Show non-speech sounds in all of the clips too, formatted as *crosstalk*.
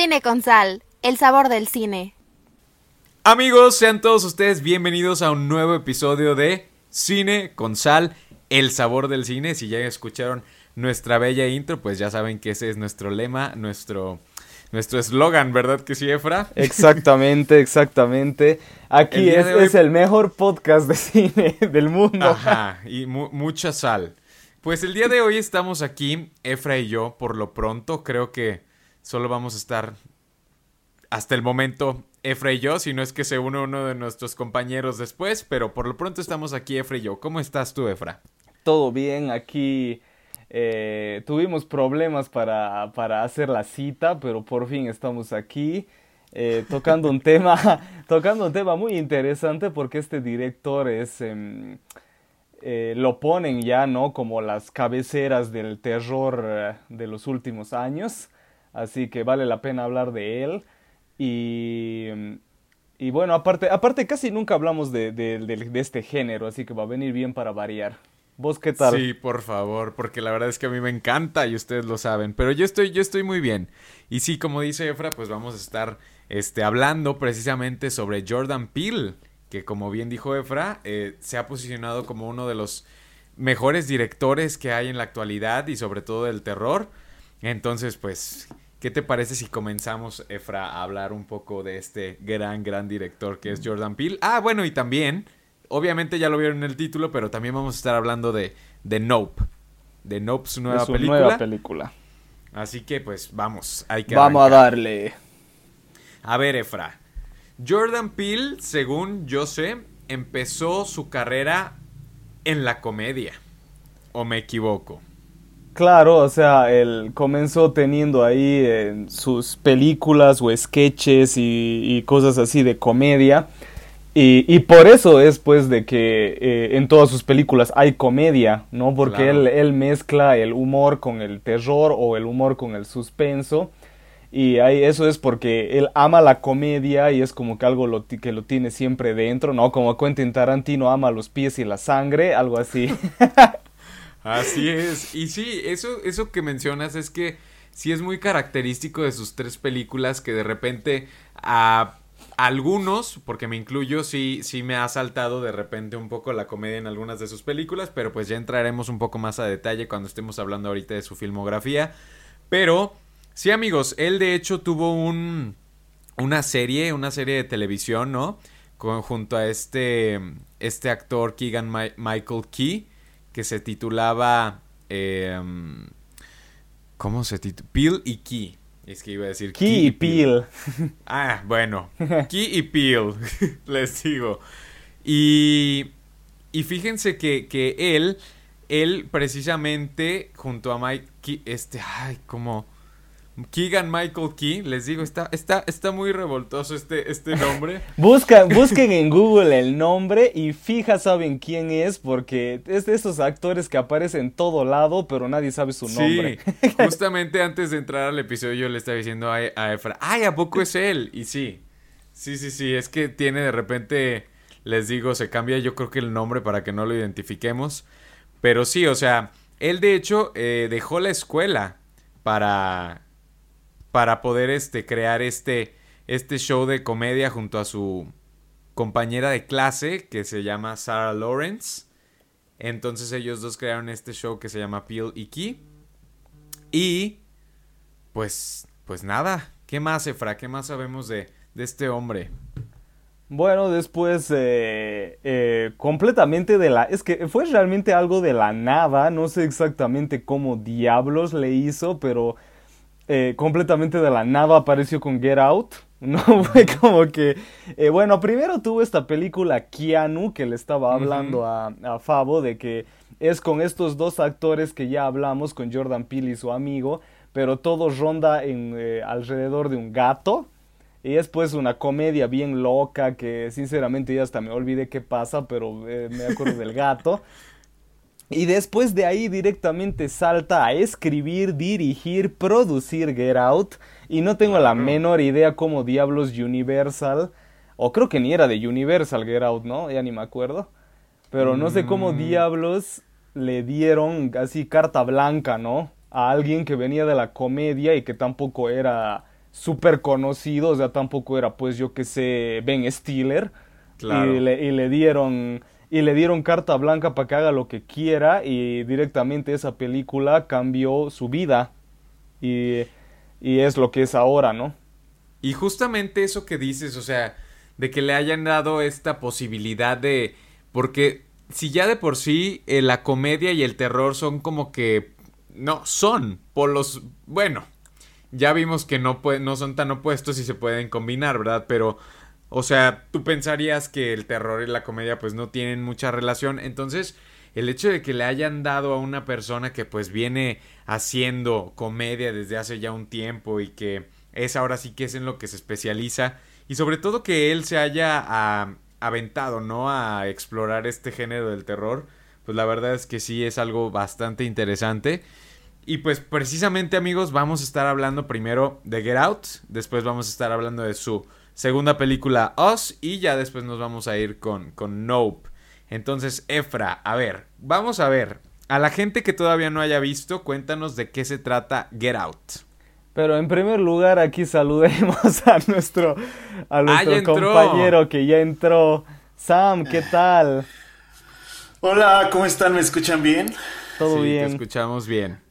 Cine con sal, el sabor del cine. Amigos, sean todos ustedes bienvenidos a un nuevo episodio de Cine con sal, el sabor del cine. Si ya escucharon nuestra bella intro, pues ya saben que ese es nuestro lema, nuestro nuestro eslogan, ¿verdad que sí, Efra? Exactamente, exactamente. Aquí es, el mejor podcast de cine *laughs* del mundo. Ajá, y mucha sal. Pues el día de hoy estamos aquí, Efra y yo, por lo pronto. Creo que solo vamos a estar hasta el momento Efra y yo, si no es que se une uno de nuestros compañeros después, pero por lo pronto estamos aquí Efra y yo. ¿Cómo estás tú, Efra? Todo bien, aquí eh, tuvimos problemas para, hacer la cita, pero por fin estamos aquí. Eh, tocando un *laughs* tema tocando un tema muy interesante porque este director es em, eh, lo ponen ya no como las cabeceras del terror de los últimos años así que vale la pena hablar de él. Y, y bueno, aparte, aparte casi nunca hablamos de, de, este género, así que va a venir bien para variar. ¿Vos qué tal? Sí, por favor, porque la verdad es que a mí me encanta y ustedes lo saben, pero yo estoy, yo estoy muy bien. Y sí, como dice Efra, pues vamos a estar este, hablando precisamente sobre Jordan Peele, que como bien dijo Efra, eh, se ha posicionado como uno de los mejores directores que hay en la actualidad y sobre todo del terror. Entonces, pues, ¿qué te parece si comenzamos, Efra, a hablar un poco de este gran, gran director que es Jordan Peele? Ah, bueno, y también, obviamente ya lo vieron en el título, pero también vamos a estar hablando de, de Nope. De Nope, su nueva película. nueva película. Así que, pues, vamos, hay que Vamos a darle. A ver, Efra. Jordan Peele, según yo sé, empezó su carrera en la comedia. ¿O me equivoco? Claro, o sea, él comenzó teniendo ahí en sus películas o sketches y, cosas así de comedia. Y, por eso es pues de que eh, en todas sus películas hay comedia, ¿no? Porque él, él, mezcla el humor con el terror o el humor con el suspenso. Y ahí, eso es porque él ama la comedia y es como que algo lo, que lo tiene siempre dentro, ¿no? Como Quentin Tarantino ama los pies y la sangre, algo así. *laughs* Así es. Y sí, eso, eso que mencionas es que sí es muy característico de sus tres películas que de repente a algunos, porque me incluyo, sí, sí me ha saltado de repente un poco la comedia en algunas de sus películas, pero pues ya entraremos un poco más a detalle cuando estemos hablando ahorita de su filmografía. Pero sí, amigos, él de hecho tuvo un una serie, una serie de televisión, ¿no? junto a este este actor Keegan Michael Key que se titulaba... Em, ¿Cómo se titula? Peel y Key. Es que iba a decir Key, y Peel. *laughs* Ah, bueno. *laughs* Key y Peel. *laughs* Les digo. Y, y fíjense que, que él, él precisamente junto a Mike, este, ay, como Keegan Michael Key, les digo, está, está, está muy revoltoso este, este nombre. *laughs* Buscan, busquen en Google el nombre y fija saben quién es, porque es de esos actores que aparecen en todo lado, pero nadie sabe su nombre. Sí, *laughs* justamente antes de entrar al episodio yo le estaba diciendo a, Efra, ay, ¿a poco es él? Y sí, sí, sí, sí, es que tiene de repente, les digo, se cambia yo creo que el nombre para que no lo identifiquemos. Pero sí, o sea, él de hecho eh, dejó la escuela para para poder este, crear este, este show de comedia junto a su compañera de clase que se llama Sarah Lawrence. Entonces ellos dos crearon este show que se llama Peel y Key. Y pues, pues nada, ¿qué más, Efra? ¿Qué más sabemos de, de este hombre? Bueno, después eh, eh, completamente de la... Es que fue realmente algo de la nada, no sé exactamente cómo diablos le hizo, pero eh, completamente de la nada apareció con Get Out. *laughs* No fue como que. Eh, bueno, primero tuvo esta película Keanu que le estaba hablando a, a, Fabo de que es con estos dos actores que ya hablamos, con Jordan Peele y su amigo, pero todo ronda en, eh, alrededor de un gato. Y es pues una comedia bien loca que sinceramente ya hasta me olvidé qué pasa, pero me acuerdo del gato. *laughs* Y después de ahí directamente salta a escribir, dirigir, producir Get Out. Y no tengo la menor idea cómo diablos Universal, o creo que ni era de Universal Get Out, ¿no? Ya ni me acuerdo. Pero no sé cómo mm. diablos le dieron así carta blanca, ¿no? A alguien que venía de la comedia y que tampoco era súper conocido, o sea, tampoco era pues yo que sé Ben Stiller. Claro. Y, le, y le dieron y le dieron carta blanca para que haga lo que quiera y directamente esa película cambió su vida y, y es lo que es ahora, ¿no? Y justamente eso que dices, o sea, de que le hayan dado esta posibilidad de... Porque si ya de por sí eh, la comedia y el terror son como que... No, son polos... Bueno, ya vimos que no, no son tan opuestos y se pueden combinar, ¿verdad? Pero, o sea, tú pensarías que el terror y la comedia pues no tienen mucha relación. Entonces, el hecho de que le hayan dado a una persona que pues viene haciendo comedia desde hace ya un tiempo y que es ahora sí que es en lo que se especializa y sobre todo que él se haya ah, aventado, ¿no? A explorar este género del terror, pues la verdad es que sí es algo bastante interesante. Y pues precisamente amigos vamos a estar hablando primero de Get Out, después vamos a estar hablando de su segunda película Us y ya después nos vamos a ir con, con Nope. Entonces, Efra, a ver, vamos a ver, a la gente que todavía no haya visto, cuéntanos de qué se trata Get Out. Pero en primer lugar aquí saludemos *laughs* a nuestro, a nuestro compañero que ya entró. Sam, ¿qué tal? Hola, ¿cómo están? ¿Me escuchan bien? Todo sí, bien. Te escuchamos bien.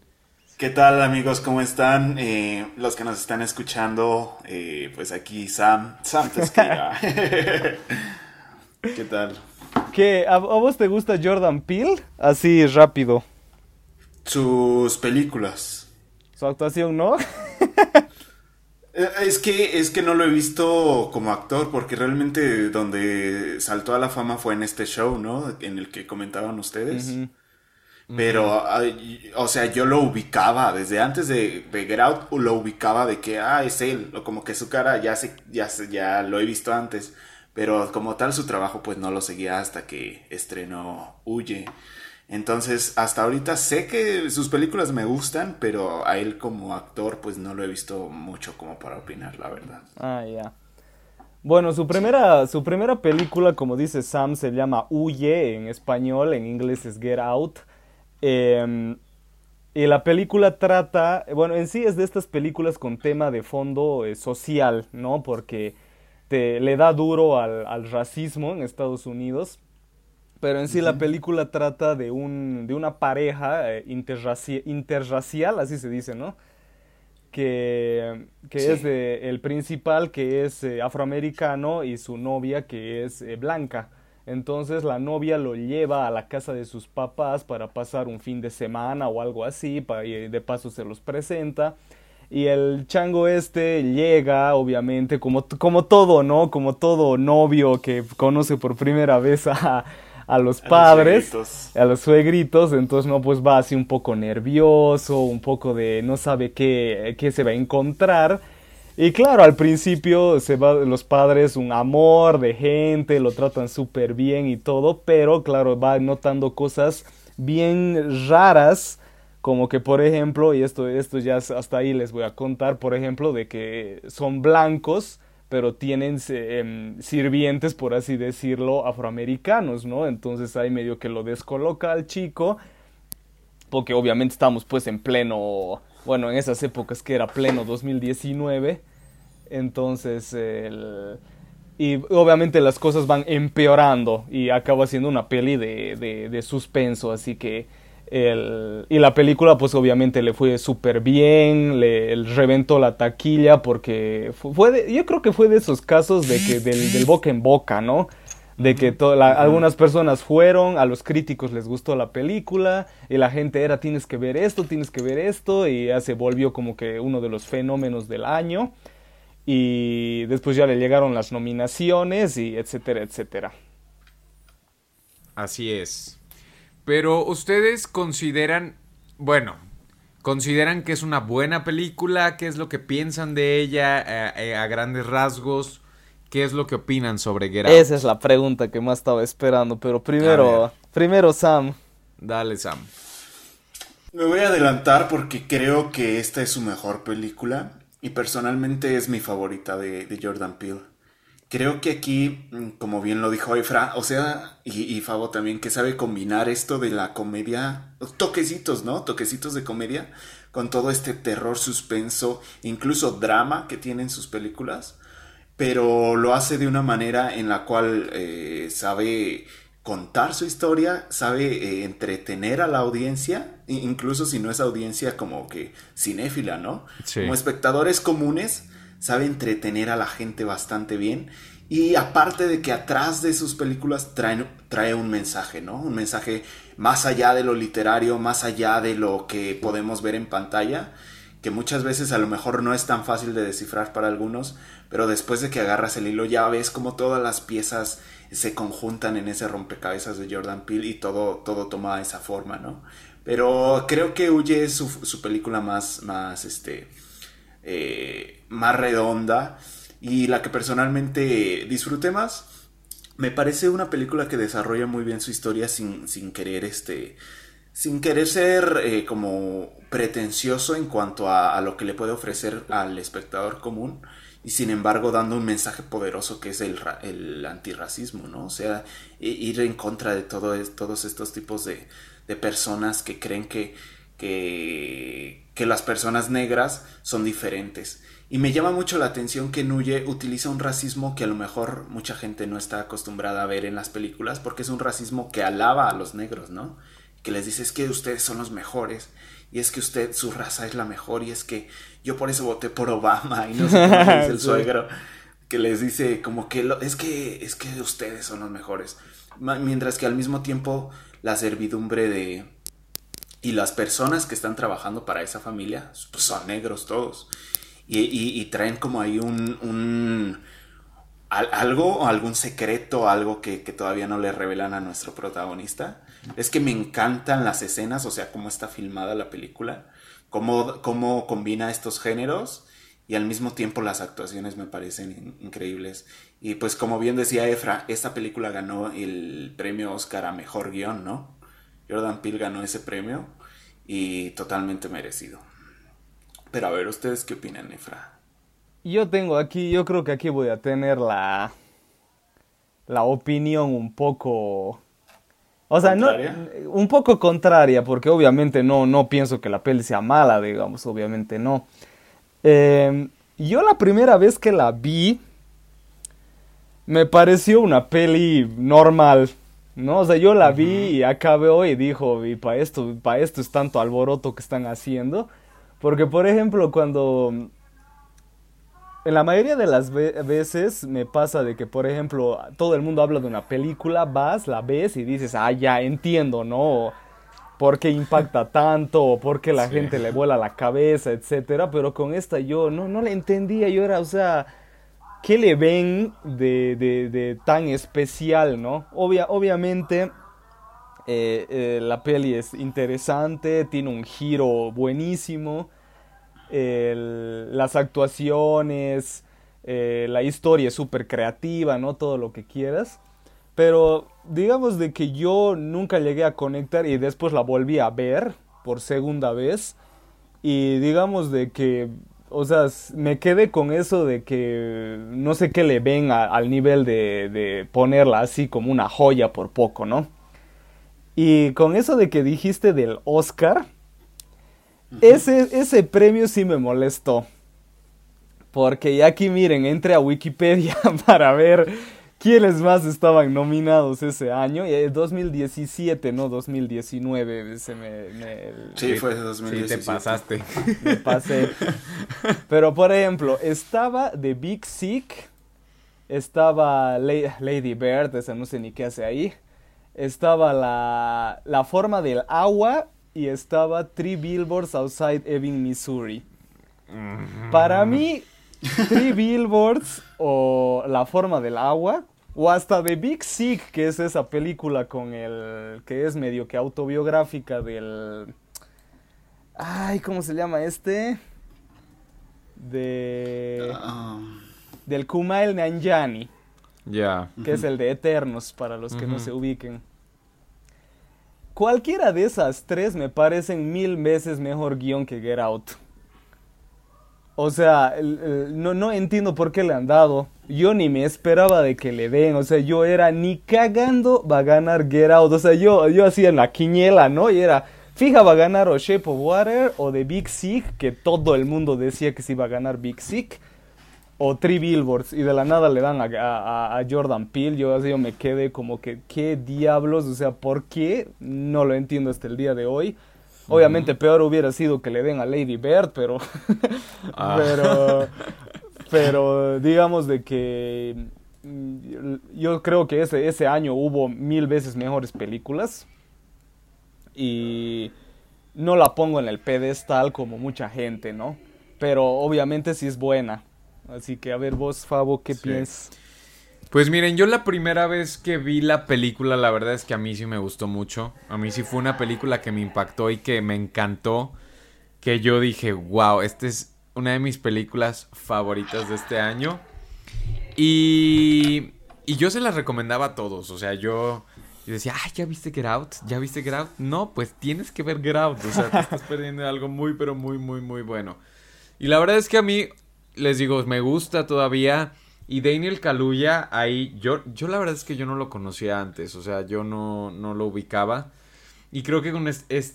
¿Qué tal amigos? ¿Cómo están? Eh, los que nos están escuchando, eh, pues aquí Sam, Sam. *laughs* ¿Qué tal? ¿Qué? ¿A, ¿A, vos te gusta Jordan Peele? Así rápido. Sus películas. Su actuación, ¿no? *laughs* es que, es que no lo he visto como actor, porque realmente donde saltó a la fama fue en este show, ¿no? En el que comentaban ustedes. Uh -huh. Pero, o sea, yo lo ubicaba desde antes de, de Get Out, lo ubicaba de que, ah, es él, o como que su cara ya, se, ya, se, ya lo he visto antes. Pero como tal, su trabajo, pues no lo seguía hasta que estrenó Huye. Entonces, hasta ahorita sé que sus películas me gustan, pero a él como actor, pues no lo he visto mucho como para opinar, la verdad. Ah, ya. Yeah. Bueno, su primera, su primera película, como dice Sam, se llama Huye en español, en inglés es Get Out. Eh, y la película trata, bueno, en sí es de estas películas con tema de fondo eh, social, ¿no? Porque te, le da duro al, al racismo en Estados Unidos. Pero en sí uh -huh. la película trata de, un, de una pareja eh, interraci interracial, así se dice, ¿no? Que, que sí. es de, el principal que es eh, afroamericano y su novia que es eh, blanca. Entonces la novia lo lleva a la casa de sus papás para pasar un fin de semana o algo así, y de paso se los presenta. Y el chango este llega, obviamente, como, como todo, ¿no? Como todo novio que conoce por primera vez a, a los padres, a los, a los suegritos, entonces no, pues va así un poco nervioso, un poco de no sabe qué, qué se va a encontrar. Y claro, al principio se va los padres un amor de gente, lo tratan súper bien y todo, pero claro, va notando cosas bien raras, como que por ejemplo, y esto, esto ya hasta ahí les voy a contar, por ejemplo, de que son blancos, pero tienen eh, sirvientes, por así decirlo, afroamericanos, ¿no? Entonces ahí medio que lo descoloca al chico, porque obviamente estamos pues en pleno, bueno, en esas épocas que era pleno 2019, entonces el... Y obviamente las cosas van empeorando y acaba siendo una peli de, de, de suspenso, así que... El, y la película pues obviamente le fue súper bien, le, reventó la taquilla porque fue de, yo creo que fue de esos casos de que del, del boca en boca, ¿no? De que la, algunas personas fueron, a los críticos les gustó la película y la gente era tienes que ver esto, tienes que ver esto y ya se volvió como que uno de los fenómenos del año y después ya le llegaron las nominaciones y etcétera, etcétera. Así es. Pero ustedes consideran, bueno, consideran que es una buena película, qué es lo que piensan de ella eh, eh, a grandes rasgos, qué es lo que opinan sobre Get Out. Esa es la pregunta que más estaba esperando, pero primero, primero Sam. Dale Sam. Me voy a adelantar porque creo que esta es su mejor película y personalmente es mi favorita de, de Jordan Peele. Creo que aquí, como bien lo dijo Efra, o sea, y, y, Fabo también, que sabe combinar esto de la comedia, toquecitos, ¿no? Toquecitos de comedia, con todo este terror, suspenso, incluso drama que tienen sus películas, pero lo hace de una manera en la cual eh, sabe contar su historia, sabe eh, entretener a la audiencia, incluso si no es audiencia como que cinéfila, ¿no? Como espectadores comunes, sabe entretener a la gente bastante bien. Y aparte de que atrás de sus películas trae un mensaje, ¿no? Un mensaje más allá de lo literario, más allá de lo que podemos ver en pantalla, que muchas veces a lo mejor no es tan fácil de descifrar para algunos, pero después de que agarras el hilo ya ves como todas las piezas se conjuntan en ese rompecabezas de Jordan Peele y todo, todo toma esa forma, ¿no? Pero creo que Huye es su, película más, más, este, eh, más redonda y la que personalmente disfruté más. Me parece una película que desarrolla muy bien su historia sin, sin querer, este, sin querer ser eh, como pretencioso en cuanto a, lo que le puede ofrecer al espectador común y sin embargo dando un mensaje poderoso que es el, el antirracismo, ¿no? O sea, ir en contra de todo, todos estos tipos de, de personas que creen que, que, que, las personas negras son diferentes. Y me llama mucho la atención que Nuye utiliza un racismo que a lo mejor mucha gente no está acostumbrada a ver en las películas, porque es un racismo que alaba a los negros, ¿no? Que les dice es que ustedes son los mejores y es que usted, su raza es la mejor, y es que yo por eso voté por Obama, y no sé cómo dice el *laughs* suegro, que les dice como que es que, es que ustedes son los mejores. Mientras que al mismo tiempo la servidumbre de... Y las personas que están trabajando para esa familia, pues son negros todos. Y, y, traen como ahí un, un algo, algún secreto, algo que, que, todavía no le revelan a nuestro protagonista. Es que me encantan las escenas, o sea, cómo está filmada la película, cómo, cómo combina estos géneros y al mismo tiempo las actuaciones me parecen increíbles. Y pues como bien decía Efra, esta película ganó el premio Oscar a Mejor Guión, ¿no? Jordan Peele ganó ese premio y totalmente merecido. Pero a ver, ¿ustedes qué opinan, Efra? Yo tengo aquí, yo creo que aquí voy a tener la, la opinión un poco o sea, no, un poco contraria, porque obviamente no, no pienso que la peli sea mala, digamos, obviamente no. Em, yo la primera vez que la vi, me pareció una peli normal, ¿no? O sea, yo la vi y acabé y dijo, y para esto, para esto es tanto alboroto que están haciendo. Porque, por ejemplo, cuando en la mayoría de las veces me pasa de que, por ejemplo, todo el mundo habla de una película, vas, la ves y dices, ah, ya entiendo, ¿no? ¿Por qué impacta *laughs* tanto? ¿O por qué la gente le vuela la cabeza, etcétera? Pero con esta yo no, no le entendía, yo era, o sea, ¿qué le ven de, de, tan especial, no? obviamente, eh, eh, la peli es interesante, tiene un giro buenísimo las actuaciones, eh, la historia es súper creativa, ¿no? Todo lo que quieras. Pero digamos de que yo nunca llegué a conectar y después la volví a ver por segunda vez. Y digamos de que, o sea, me quedé con eso de que no sé qué le ven al nivel de, de ponerla así como una joya por poco, ¿no? Y con eso de que dijiste del Oscar, ese, ese premio sí me molestó. Porque ya aquí miren, entre a Wikipedia *laughs* para ver quiénes más estaban nominados ese año. Y 2017, no 2019. Se me, sí, fue 2017. Sí, te pasaste. Me pasé. Pero por ejemplo, estaba The Big Sick. Estaba Lady Bird, esa no sé ni qué hace ahí. Estaba la, la forma del agua y estaba Three Billboards Outside Ebbing, Missouri. Para mí, Three Billboards o La forma del agua o hasta The Big Sick, que es esa película con el que es medio que autobiográfica del Ay, ¿cómo se llama este? De um. del Kumail Nanjiani. Ya. Que es el de Eternos para los que no se ubiquen. Cualquiera de esas tres me parecen mil veces mejor guion que Get Out. O sea, no, no entiendo por qué le han dado. Yo ni me esperaba de que le den. O sea, yo era ni cagando va a ganar Get Out. O sea, yo, yo hacía la quiñela, ¿no? Y era Fija va a ganar o Shape of Water o The Big Sick, que todo el mundo decía que se iba a ganar Big Sick, o Three Billboards, y de la nada le dan a, Jordan Peele. Yo así yo me quedé como que, ¿qué diablos? O sea, ¿por qué? No lo entiendo hasta el día de hoy. Obviamente peor hubiera sido que le den a Lady Bird, pero... Ah. *laughs* pero... Pero digamos de que mm, yo creo que ese, ese año hubo mil veces mejores películas y no la pongo en el pedestal como mucha gente, ¿no? Pero obviamente sí es buena. Así que a ver vos, Fabo, ¿qué piensas? Pues miren, yo la primera vez que vi la película, la verdad es que a mí sí me gustó mucho. A mí sí fue una película que me impactó y que me encantó. Que yo dije, wow, esta es una de mis películas favoritas de este año. Y, y yo se las recomendaba a todos. O sea, yo y decía, ay, ¿ya viste Get Out? ¿Ya viste Get Out? No, pues tienes que ver Get Out. O sea, te estás perdiendo algo muy, pero muy, muy, muy bueno. Y la verdad es que a mí, les digo, me gusta todavía. Y Daniel Kaluuya, ahí, yo, yo la verdad es que yo no lo conocía antes. O sea, yo no, no lo ubicaba. Y creo que con,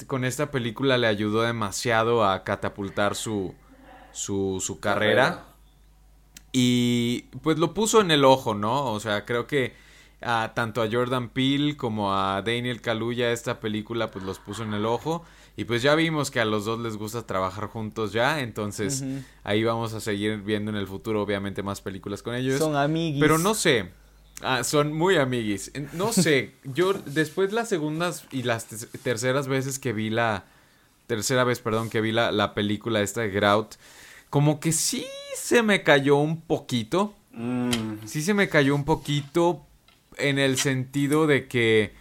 con esta película le ayudó demasiado a catapultar su, su, su carrera. Y pues lo puso en el ojo, ¿no? O sea, creo que tanto a Jordan Peele como a Daniel Kaluuya esta película pues los puso en el ojo y pues ya vimos que a los dos les gusta trabajar juntos ya, entonces ahí vamos a seguir viendo en el futuro obviamente más películas con ellos. Son amiguis. Pero no sé, ah, son muy amiguis. No sé, yo después las segundas y las terceras veces que vi la tercera vez, perdón, que vi la, la película esta de Grout, como que sí se me cayó un poquito. Mm. Sí se me cayó un poquito en el sentido de que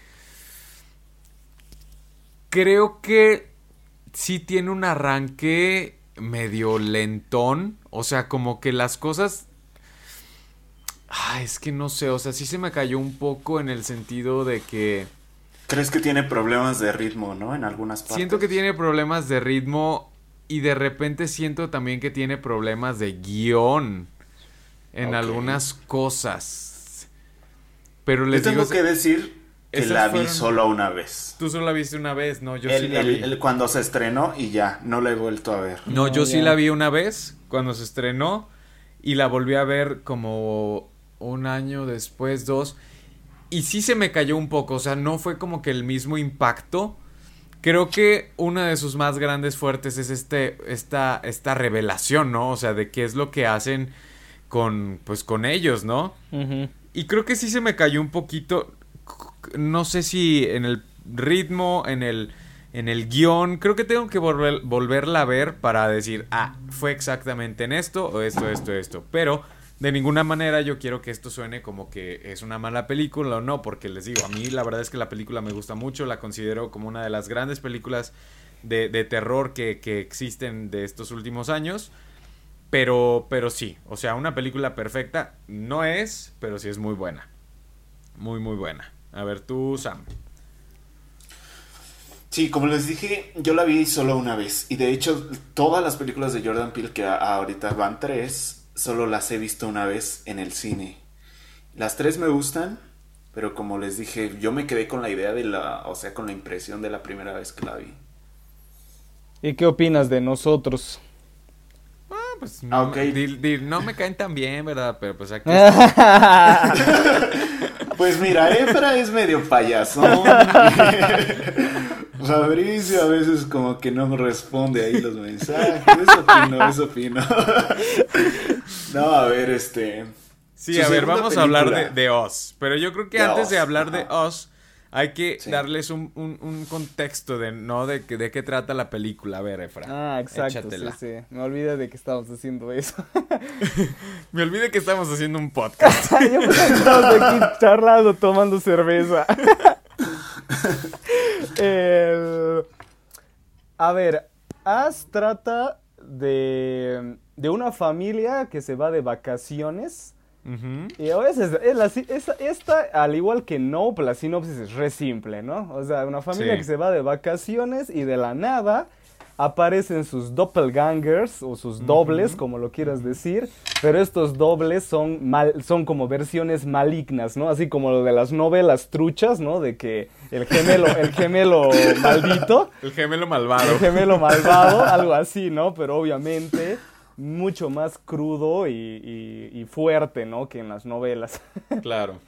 creo que sí tiene un arranque medio lentón, o sea, como que las cosas Ah, es que no sé, o sea, sí se me cayó un poco en el sentido de que... ¿Crees que tiene problemas de ritmo, no? En algunas partes. Siento que tiene problemas de ritmo y de repente siento también que tiene problemas de guion en algunas cosas. Pero les tengo que decir que la vi solo una vez. Tú solo la viste una vez, no, yo sí la vi. cuando se estrenó y ya, no la he vuelto a ver. No, yo sí la vi una vez cuando se estrenó y la volví a ver como un año después, dos. Y sí se me cayó un poco, o sea, no fue como que el mismo impacto. Creo que una de sus más grandes fuertes es este, esta, esta revelación, ¿no? O sea, de qué es lo que hacen con, pues, con ellos, ¿no? Y creo que sí se me cayó un poquito. No sé si en el ritmo, en el, en el guion. Creo que tengo que volver, volverla a ver para decir, ah, fue exactamente en esto, o esto, esto, esto. Pero de ninguna manera yo quiero que esto suene como que es una mala película o no, porque les digo, a mí la verdad es que la película me gusta mucho, la considero como una de las grandes películas de, terror que, que existen de estos últimos años. Pero, pero sí, o sea, una película perfecta no es, pero sí es muy buena. Muy, muy buena. A ver, tú, Sam. Sí, como les dije, yo la vi solo una vez. Y de hecho, todas las películas de Jordan Peele, que ahorita van tres, solo las he visto una vez en el cine. Las tres me gustan, pero como les dije, yo me quedé con la idea de la, o sea, con la impresión de la primera vez que la vi. ¿Y qué opinas de nosotros? pues no, no me caen tan bien, ¿verdad? Pero pues aquí. *laughs* *laughs* pues mira, Efra es medio payaso. *laughs* Fabricio a veces como que no responde ahí los mensajes. Eso opino, eso opino. no, a ver, este. Sí, a ver, vamos a hablar de, de Oz. Pero yo creo que antes de hablar de Oz hay que darles un, un, contexto de, ¿no? De, de qué trata la película. A ver, Efra. Ah, exacto. Sí, sí. Me olvidé de que estábamos haciendo eso. *laughs* Me olvidé que estamos haciendo un *laughs* podcast. Yo estamos aquí charlando, tomando cerveza. *laughs* A ver, As trata de, de una familia que se va de vacaciones y a veces, esta, al igual que no, la sinopsis es re simple, ¿no? O sea, una familia que se va de vacaciones y de la nada aparecen sus doppelgangers o sus dobles, como lo quieras decir, pero estos dobles son, mal, son como versiones malignas, ¿no? Así como lo de las novelas truchas, ¿no? De que el gemelo, el gemelo *laughs* maldito. El gemelo malvado. El gemelo malvado, algo así, ¿no? Pero obviamente mucho más crudo y, fuerte, ¿no? Que en las novelas. *laughs* Claro.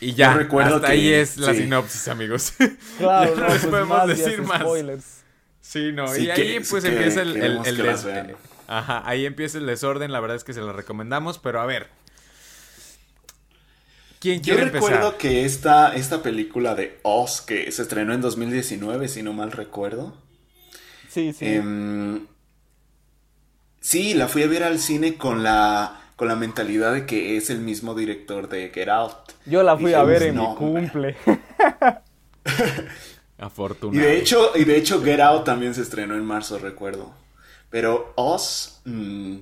Y ya, recuerdo hasta ahí es la sinopsis, amigos. *laughs* Claro, no, pues podemos decir más. Spoilers. Sí, no, y ahí pues empieza el, el, Ajá, ahí empieza el desorden, la verdad es que se lo recomendamos, pero a ver. ¿Quién quiere Yo recuerdo que esta, esta película de Oz, que se estrenó en 2019, si no mal recuerdo. Sí, sí. Em, sí, la fui a ver al cine con la, con la mentalidad de que es el mismo director de Get Out. Yo la fui a ver en mi cumple. *laughs* Afortunado. Y de hecho, y de hecho Get Out también se estrenó en marzo, recuerdo. Pero Oz, mm,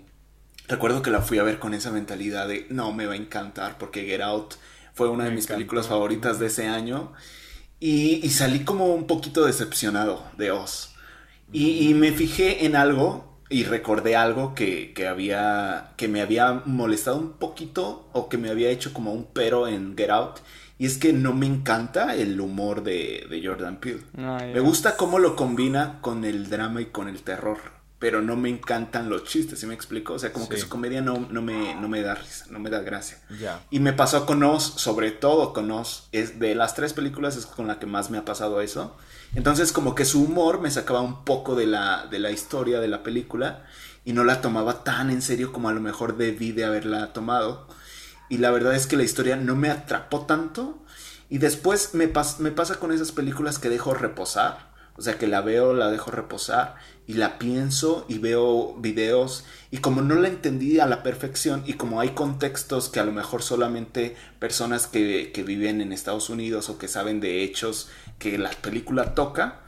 recuerdo que la fui a ver con esa mentalidad de no me va a encantar porque Get Out fue una de mis películas favoritas de ese año. Y, y, salí como un poquito decepcionado de Oz. Y, me fijé en algo y recordé algo que, había, que me había molestado un poquito o que me había hecho como un pero en Get Out. Y es que no me encanta el humor de, Jordan Peele. me gusta cómo lo combina con el drama y con el terror. Pero no me encantan los chistes, ¿sí me explico? O sea, como que su comedia no, no, me, no me da risa, no me da gracia. Y me pasó con Oz, sobre todo con Oz. Es de las tres películas es con la que más me ha pasado eso. Entonces como que su humor me sacaba un poco de la, de la historia de la película y no la tomaba tan en serio como a lo mejor debí de haberla tomado. Y la verdad es que la historia no me atrapó tanto. Y después me, me pasa con esas películas que dejo reposar. O sea, que la veo, la dejo reposar y la pienso y veo videos y como no la entendí a la perfección y como hay contextos que a lo mejor solamente personas que, que viven en Estados Unidos o que saben de hechos que la película toca,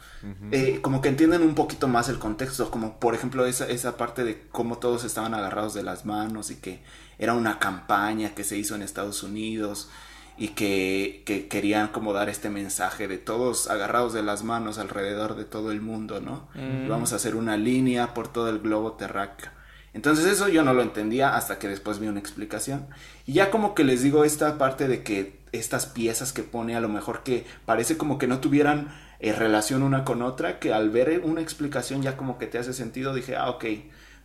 eh, como que entienden un poquito más el contexto, como por ejemplo esa, esa parte de cómo todos estaban agarrados de las manos y que era una campaña que se hizo en Estados Unidos y que, querían como dar este mensaje de todos agarrados de las manos alrededor de todo el mundo, ¿no? Mm. Vamos a hacer una línea por todo el globo terráqueo. Entonces eso yo no lo entendía hasta que después vi una explicación. Y ya como que les digo esta parte de que estas piezas que pone a lo mejor que parece como que no tuvieran eh, relación una con otra, que al ver una explicación ya como que te hace sentido, dije, ah, ok,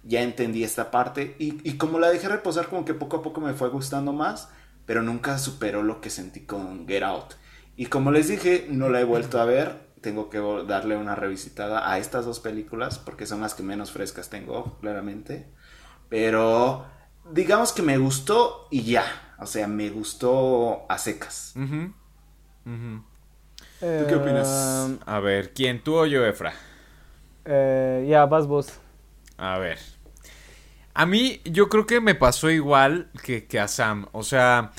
ya entendí esta parte. Y, y como la dejé reposar, como que poco a poco me fue gustando más pero nunca superó lo que sentí con Get Out. Y como les dije, no la he vuelto a ver, tengo que darle una revisitada a estas dos películas porque son las que menos frescas tengo, claramente. Pero digamos que me gustó y ya, o sea, me gustó a secas. ¿Tú qué opinas? A ver, ¿quién tú o yo, Efra? Eh, ya, vas vos. A ver. A mí, yo creo que me pasó igual que, que a Sam. O sea,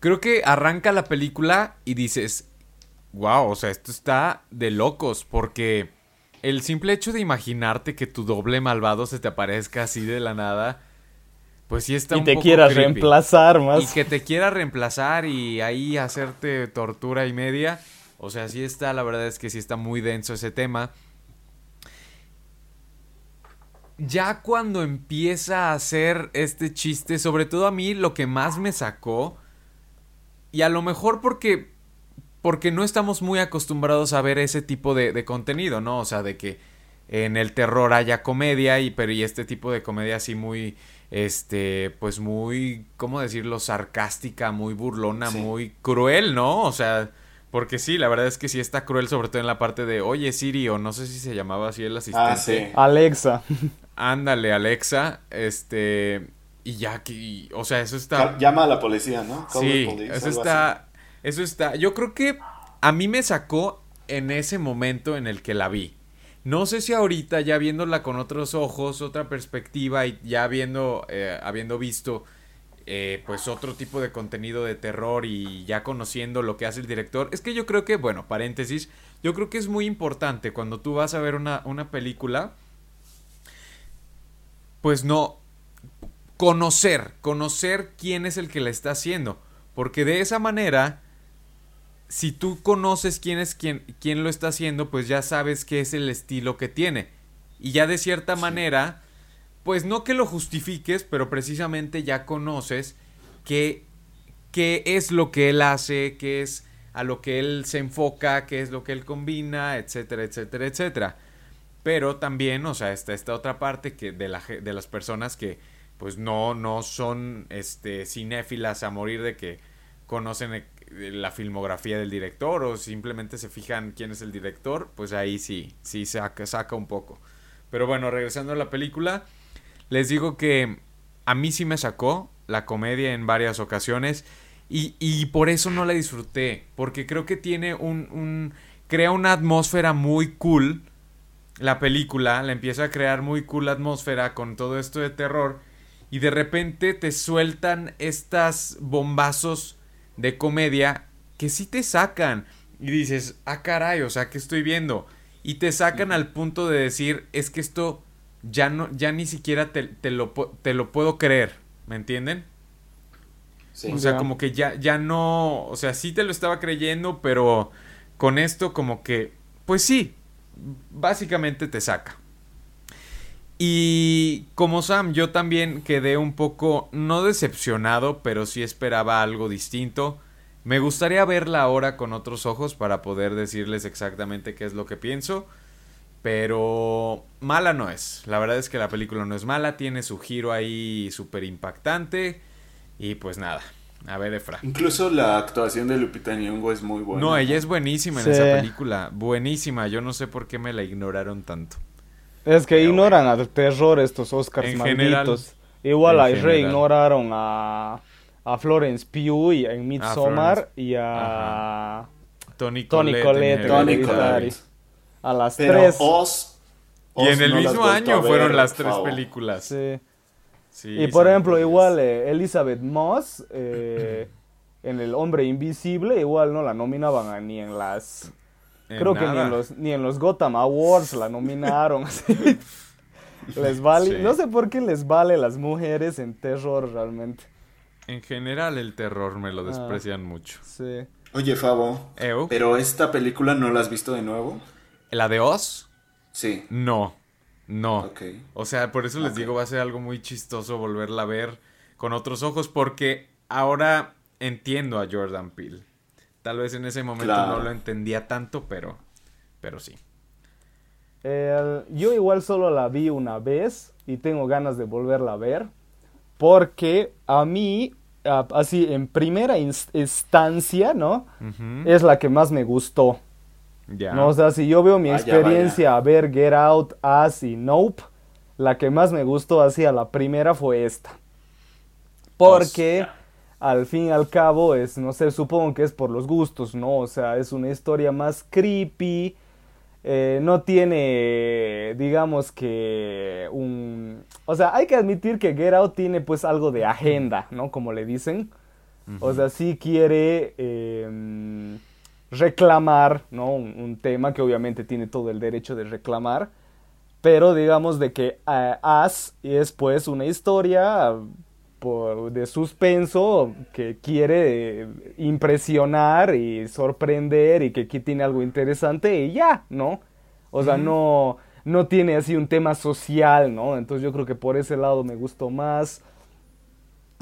creo que arranca la película y dices, wow, o sea, esto está de locos, porque el simple hecho de imaginarte que tu doble malvado se te aparezca así de la nada, pues sí está y te quieras reemplazar más. Y que te quiera reemplazar y ahí hacerte tortura y media. O sea, sí está, la verdad es que sí está muy denso ese tema ya cuando empieza a hacer este chiste, sobre todo a mí lo que más me sacó, y a lo mejor porque, porque no estamos muy acostumbrados a ver ese tipo de, contenido, ¿no? O sea, de que en el terror haya comedia y, pero, y este tipo de comedia así muy, este, pues muy, ¿cómo decirlo? Sarcástica, muy burlona, muy cruel, ¿no? O sea... Porque sí, la verdad es que sí está cruel, sobre todo en la parte de, oye Siri, o no sé si se llamaba así el asistente. Ah, Alexa. Ándale, Alexa. Este. Y ya que. O sea, eso está. Llama a la policía, ¿no? sí, eso está. Eso está. Yo creo que a mí me sacó en ese momento en el que la vi. No sé si ahorita, ya viéndola con otros ojos, otra perspectiva y ya viendo, eh, habiendo visto eh, pues otro tipo de contenido de terror y ya conociendo lo que hace el director, es que yo creo que, bueno, paréntesis, yo creo que es muy importante cuando tú vas a ver una, una película pues no, conocer, conocer quién es el que la está haciendo. Porque de esa manera, si tú conoces quién es quién, quién lo está haciendo, pues ya sabes qué es el estilo que tiene. Y ya de cierta manera, pues no que lo justifiques, pero precisamente ya conoces qué, qué es lo que él hace, qué es a lo que él se enfoca, qué es lo que él combina, etcétera, etcétera, etcétera. Pero también, o sea, está esta otra parte que de, de las personas que pues no, no son este, cinéfilas a morir de que conocen e, la filmografía del director o simplemente se fijan quién es el director, pues ahí sí, sí saca, saca un poco. Pero bueno, regresando a la película, les digo que a mí sí me sacó la comedia en varias ocasiones y, y por eso no la disfruté, porque creo que tiene un, un, crea una atmósfera muy cool. La película la empieza a crear muy cool la atmósfera con todo esto de terror y de repente te sueltan estas bombazos de comedia que sí te sacan y dices, ah caray, o sea, ¿qué estoy viendo? Y te sacan al punto de decir, es que esto ya no, ya ni siquiera te, te, lo, te lo puedo creer, ¿me entienden? O sea, como que ya, ya no, o sea, sí te lo estaba creyendo, pero con esto como que, pues sí, básicamente te saca. Y como Sam, yo también quedé un poco, no decepcionado, pero sí esperaba algo distinto. Me gustaría verla ahora con otros ojos para poder decirles exactamente qué es lo que pienso. Pero mala no es. La verdad es que la película no es mala. Tiene su giro ahí súper impactante. Y pues nada. A ver, Efra. Incluso la actuación de Lupita Nyong'o es muy buena. No, ella es buenísima en esa película. Buenísima. Yo no sé por qué me la ignoraron tanto. Es que ignoran al terror estos Oscars malditos. Igual a ignoraron a, a Florence Pugh y, en Midsommar y a Tony Collette. Tony Collette. A las tres. y en el mismo año fueron las tres películas. Sí. Y por ejemplo, igual eh, Elizabeth Moss eh, *clears throat* en El Hombre Invisible, igual no la nominaban ni en las Creo que ni en, los, ni en los Gotham Awards la nominaron. *laughs* les vale, no sé por qué les vale las mujeres en terror realmente. En general el terror me lo ah, desprecian mucho. Sí. Oye, Fabo. ¿Pero esta película no la has visto de nuevo? ¿La de Oz? Sí. No. No. O sea, por eso les digo, va a ser algo muy chistoso volverla a ver con otros ojos porque ahora entiendo a Jordan Peele. Tal vez en ese momento no lo entendía tanto, pero, pero sí. yo igual solo la vi una vez y tengo ganas de volverla a ver. Porque a mí, así en primera instancia, ¿no? Es la que más me gustó. ¿No? O sea, si yo veo mi experiencia a ver Get Out, As y Nope, la que más me gustó así a la primera fue esta. Porque al fin y al cabo es, no sé, supongo que es por los gustos, ¿no? O sea, es una historia más creepy, eh, no tiene, digamos que un... O sea, hay que admitir que Get Out tiene pues algo de agenda, ¿no? Como le dicen. O sea, sí quiere em, reclamar, ¿no? Un, tema que obviamente tiene todo el derecho de reclamar. Pero digamos de que uh, As es pues una historia de suspenso que quiere impresionar y sorprender y que aquí tiene algo interesante y ya, ¿no? O sea, no, no tiene así un tema social, ¿no? Entonces yo creo que por ese lado me gustó más.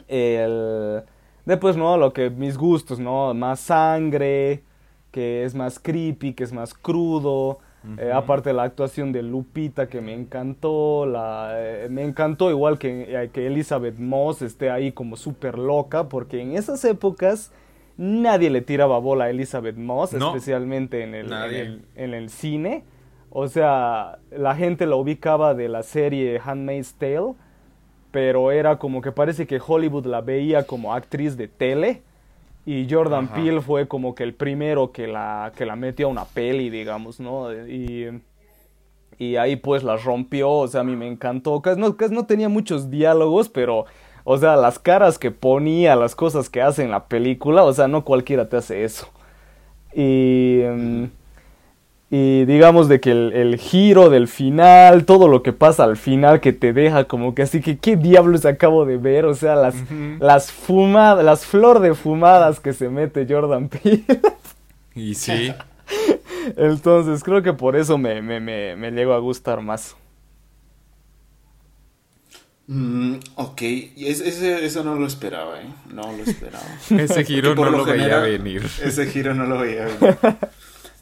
El... Después, ¿no? Lo que mis gustos, ¿no? Más sangre, que es más creepy, que es más crudo. Eh, aparte la actuación de Lupita que me encantó, la, eh, me encantó igual que, eh, que Elizabeth Moss esté ahí como súper loca, porque en esas épocas nadie le tiraba bola a Elizabeth Moss, especialmente en el, en el, cine. O sea, la gente la ubicaba de la serie Handmaid's Tale, pero era como que parece que Hollywood la veía como actriz de tele y Jordan Peele fue como que el primero que la, que la metió a una peli, digamos, ¿no? Y, y ahí pues la rompió, o sea, a mí me encantó. Casi no, no tenía muchos diálogos, pero, o sea, las caras que ponía, las cosas que hace en la película, o sea, no cualquiera te hace eso. Y... Mm, y digamos de que el, giro del final, todo lo que pasa al final que te deja como que así que qué diablos acabo de ver, o sea, las, las fumadas, las flor de fumadas que se mete Jordan *laughs* Peele. Y sí. *laughs* Entonces creo que por eso me, me, me, me llegó a gustar más. Mm, ok, y es- ese- eso no lo esperaba, ¿eh? No lo esperaba. *laughs* Ese giro no lo veía venir. Ese giro no lo veía venir.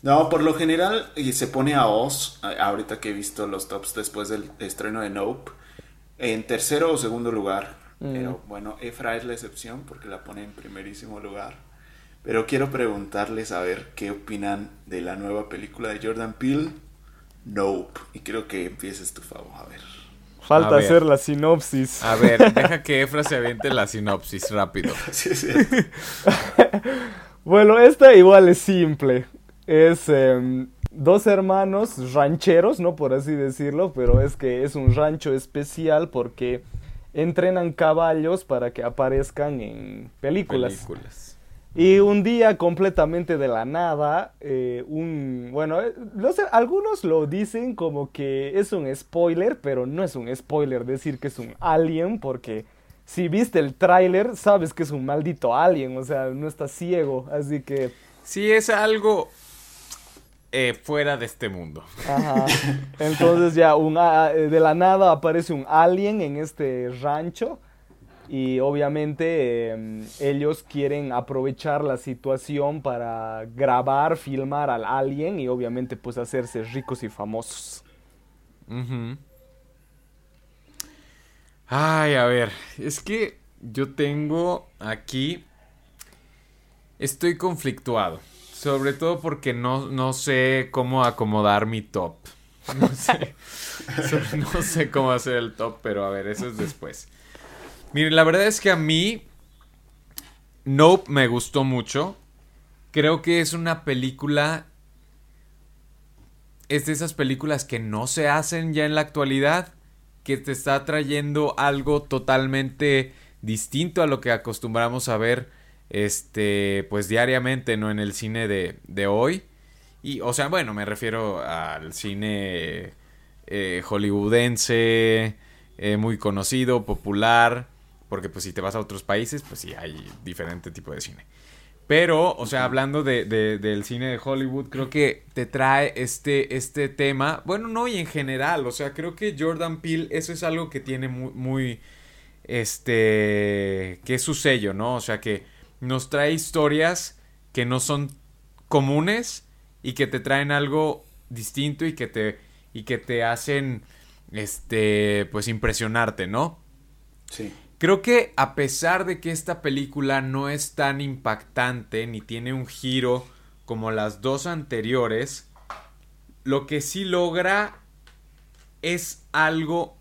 No, por lo general y se pone a Oz, ahorita que he visto los tops después del estreno de Nope, en tercero o segundo lugar. Pero bueno, Efra es la excepción porque la pone en primerísimo lugar. Pero quiero preguntarles a ver qué opinan de la nueva película de Jordan Peele, Nope. Y creo que empieces tu favor, a ver. Falta A ver. hacer la sinopsis. A ver, *laughs* deja que Efra se aviente la sinopsis rápido. *laughs* Sí, sí. *laughs* Bueno, esta igual es simple. Es em, dos hermanos rancheros, ¿no? Por así decirlo, pero es que es un rancho especial porque entrenan caballos para que aparezcan en películas. Películas. Y un día completamente de la nada, eh, un... Bueno, eh, no sé, algunos lo dicen como que es un spoiler, pero no es un spoiler decir que es un alien, porque si viste el tráiler sabes que es un maldito alien, o sea, no está ciego, así que... Sí, es algo eh, fuera de este mundo. Ajá. *laughs* Entonces ya un, a- eh, de la nada aparece un alien en este rancho y obviamente em, ellos quieren aprovechar la situación para grabar, filmar al alien y obviamente pues hacerse ricos y famosos. Ay, a ver, es que yo tengo aquí... Estoy conflictuado. Sobre todo porque no, no sé cómo acomodar mi top. No sé. *laughs* No sé cómo hacer el top, pero a ver, eso es después. Miren, la verdad es que a mí... Nope me gustó mucho. Creo que es una película es de esas películas que no se hacen ya en la actualidad, que te está trayendo algo totalmente distinto a lo que acostumbramos a ver este pues diariamente no en el cine de, de hoy y o sea bueno me refiero al cine eh, hollywoodense eh, muy conocido popular porque pues si te vas a otros países pues sí hay diferente tipo de cine pero, o sea, hablando de, de- del cine de Hollywood, creo que te trae este, este tema. Bueno, no, y en general, o sea, creo que Jordan Peele, eso es algo que tiene muy, muy, este, que es su sello, ¿no? O sea, que nos trae historias que no son comunes y que te traen algo distinto y que te, y que te hacen, este, pues impresionarte, ¿no? Sí. Creo que a pesar de que esta película no es tan impactante ni tiene un giro como las dos anteriores, lo que sí logra es algo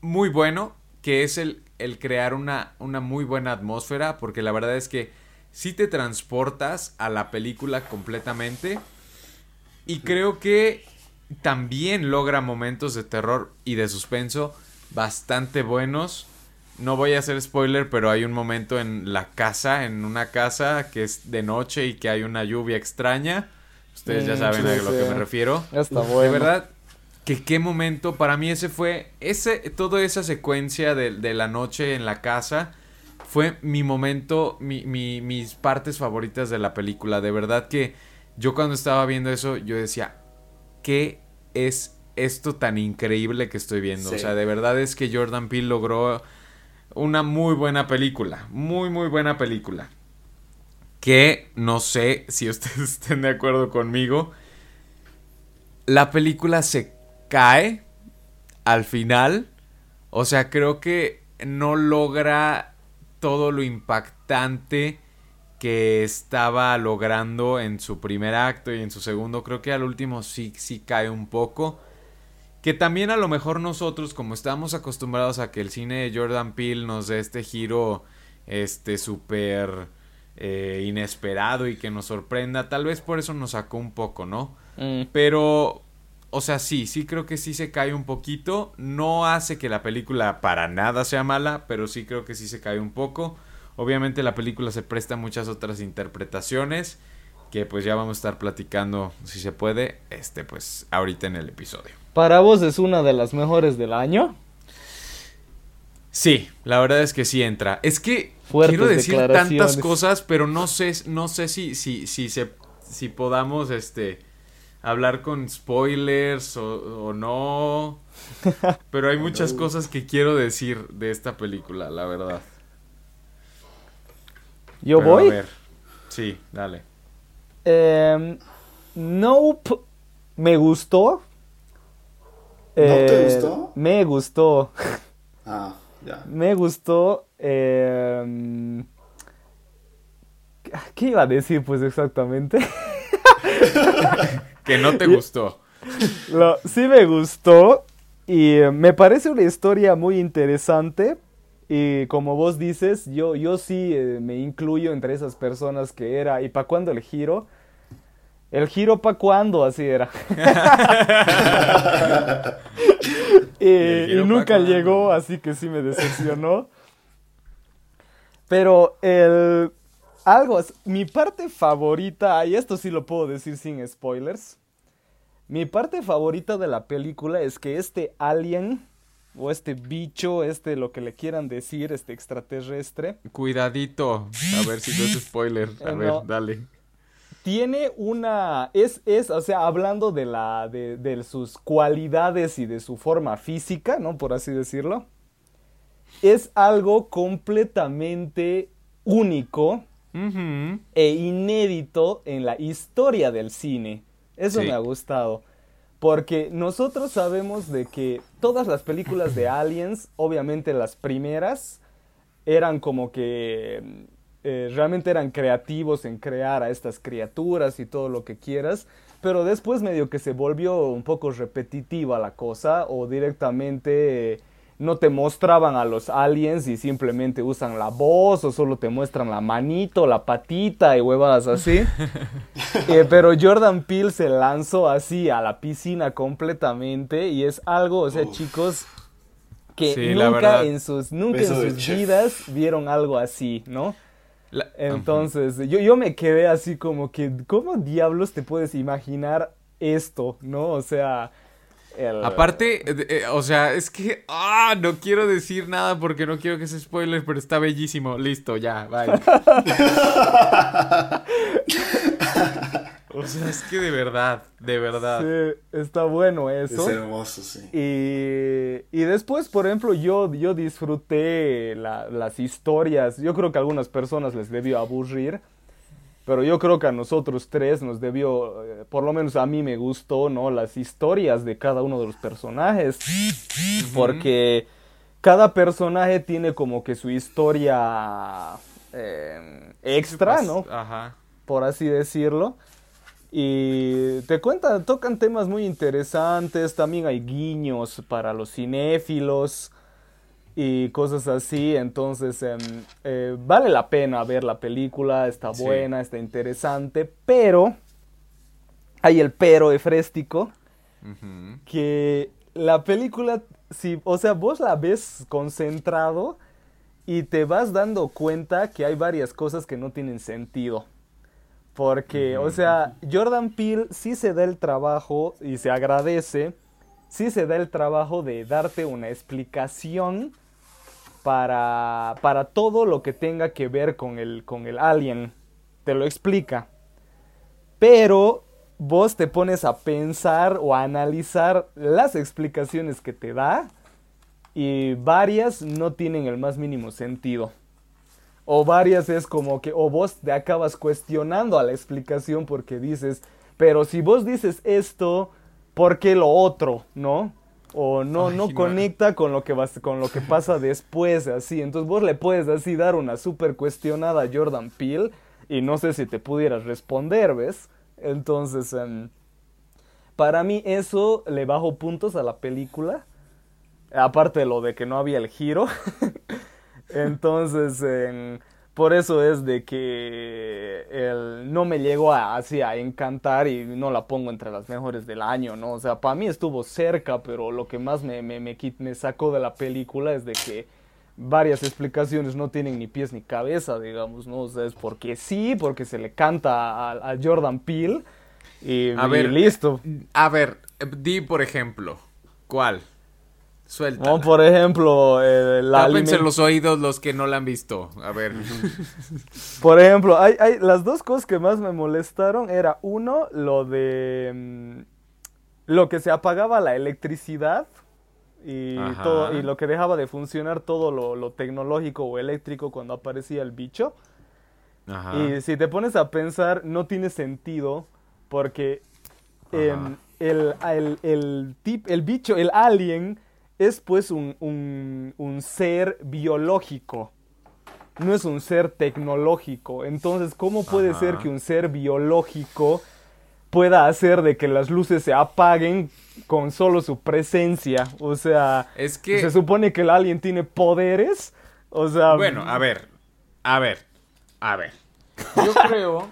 muy bueno, que es el, el crear una, una muy buena atmósfera, porque la verdad es que sí te transportas a la película completamente. Y creo que también logra momentos de terror y de suspenso bastante buenos. No voy a hacer spoiler, pero hay un momento en la casa, en una casa que es de noche y que hay una lluvia extraña. Ustedes ya Mm, saben sí, a lo sí. que me refiero. Está De bueno. verdad, que qué momento, para mí ese fue, ese, toda esa secuencia de, de la noche en la casa fue mi momento, mi, mi- mis partes favoritas de la película. De verdad que yo cuando estaba viendo eso, yo decía, ¿qué es esto tan increíble que estoy viendo? Sí. O sea, de verdad es que Jordan Peele logró una muy buena película, muy, muy buena película. Que no sé si *laughs* ustedes estén de acuerdo conmigo. La película se cae al final. O sea, creo que no logra todo lo impactante que estaba logrando en su primer acto y en su segundo. Creo que al último sí, sí cae un poco. Que también a lo mejor nosotros, como estamos acostumbrados a que el cine de Jordan Peele nos dé este giro, este súper eh, inesperado y que nos sorprenda, tal vez por eso nos sacó un poco, ¿no? Mm. Pero, o sea, sí, sí creo que sí se cae un poquito. No hace que la película para nada sea mala, pero sí creo que sí se cae un poco. Obviamente la película se presta a muchas otras interpretaciones que pues ya vamos a estar platicando, si se puede, este pues ahorita en el episodio. Para vos es una de las mejores del año. Sí, la verdad es que sí entra. Es que quiero decir tantas cosas, pero no sé, no sé si, si, si se, si podamos, este, hablar con spoilers o, no. *laughs* Pero hay muchas cosas que quiero decir de esta película, la verdad. ¿Yo voy? A ver. Sí, dale. Eh, nope. Me gustó. ¿No te eh, gustó? Me gustó. Ah, ya. Me gustó. Eh, ¿Qué iba a decir, pues exactamente? *laughs* *laughs* que no te gustó. sí me gustó y me parece una historia muy interesante y como vos dices, yo, yo sí eh, me incluyo entre esas personas que era, ¿y para cuándo el giro? El giro para cuándo, así era. *laughs* y, nunca llegó, así que sí me decepcionó. Pero el, algo, mi parte favorita, y esto sí lo puedo decir sin spoilers. Mi parte favorita de la película es que este alien, o este bicho, este lo que le quieran decir, este extraterrestre. Cuidadito, a ver si no es spoiler. A ver, dale. Tiene una. Es, es, o sea, hablando de la. De, de sus cualidades y de su forma física, ¿no? Por así decirlo. Es algo completamente único e inédito en la historia del cine. Eso me ha gustado. Porque nosotros sabemos de que todas las películas de *laughs* Aliens, obviamente las primeras, eran como que eh, realmente eran creativos en crear a estas criaturas y todo lo que quieras. Pero después medio que se volvió un poco repetitiva la cosa o directamente no te mostraban a los aliens y simplemente usan la voz o solo te muestran la manito, la patita y huevadas así. *laughs* Eh, pero Jordan Peele se lanzó así a la piscina completamente y es algo, o sea, chicos, que nunca en sus, nunca en sus vidas vieron algo así, ¿no? Entonces, yo, yo me quedé así como que, ¿cómo diablos te puedes imaginar esto, no? O sea, Aparte, eh, o sea, es que. ¡Ah! no quiero decir nada porque no quiero que se spoiler, pero está bellísimo. Listo, ya, bye. o sea, es que de verdad, de verdad. Sí, está bueno eso. Es hermoso, sí. Y, y después, por ejemplo, yo, yo disfruté las historias. Yo creo que a algunas personas les debió aburrir pero yo creo que a nosotros tres nos debió, eh, por lo menos a mí me gustó, ¿no? Las historias de cada uno de los personajes, porque cada personaje tiene como que su historia eh, extra, pues, ¿no? Ajá. Por así decirlo. Y te cuentan, tocan temas muy interesantes, también hay guiños para los cinéfilos y cosas así. Entonces, em, eh, vale la pena ver la película, está buena, está interesante, pero hay el pero efréstico, que la película, si, o sea, vos la ves concentrado y te vas dando cuenta que hay varias cosas que no tienen sentido. Porque, o sea, Jordan Peele sí se da el trabajo y se agradece, sí se da el trabajo de darte una explicación para, para todo lo que tenga que ver con el, con el alien. Te lo explica. Pero vos te pones a pensar o a analizar las explicaciones que te da y varias no tienen el más mínimo sentido. O varias es como que, o vos te acabas cuestionando a la explicación porque dices, pero si vos dices esto, ¿por qué lo otro? ¿No? O no, no conecta con lo que con lo que pasa después, así. Entonces vos le puedes así dar una súper cuestionada a Jordan Peele y no sé si te pudieras responder, ¿ves? Entonces, em, para mí eso le bajo puntos a la película. Aparte de lo de que no había el giro. *laughs* Entonces, em, por eso es de que el, no me llegó a, así a encantar y no la pongo entre las mejores del año, ¿no? O sea, para mí estuvo cerca, pero lo que más me, me, me, me sacó de la película es de que varias explicaciones no tienen ni pies ni cabeza, digamos, ¿no? O sea, es porque sí, porque se le canta a, Jordan Peele y, a ver, listo. A ver, di por ejemplo, ¿cuál? Suelta. Por ejemplo, eh, la Tápense aliment- los oídos los que no la han visto. A ver. *laughs* Por ejemplo, hay, hay las dos cosas que más me molestaron era uno, lo de mm, lo que se apagaba la electricidad y Ajá. todo y lo que dejaba de funcionar todo lo, lo tecnológico o eléctrico cuando aparecía el bicho. Ajá. Y si te pones a pensar, no tiene sentido porque em, el, el, el, tip- el bicho, el alien, es pues un, un, un ser biológico. No es un ser tecnológico. Entonces, ¿cómo puede Ajá. ser que un ser biológico pueda hacer de que las luces se apaguen con solo su presencia? O sea, Es que. se supone que el alien tiene poderes. O sea, Bueno, a ver. A ver. A ver. Yo creo.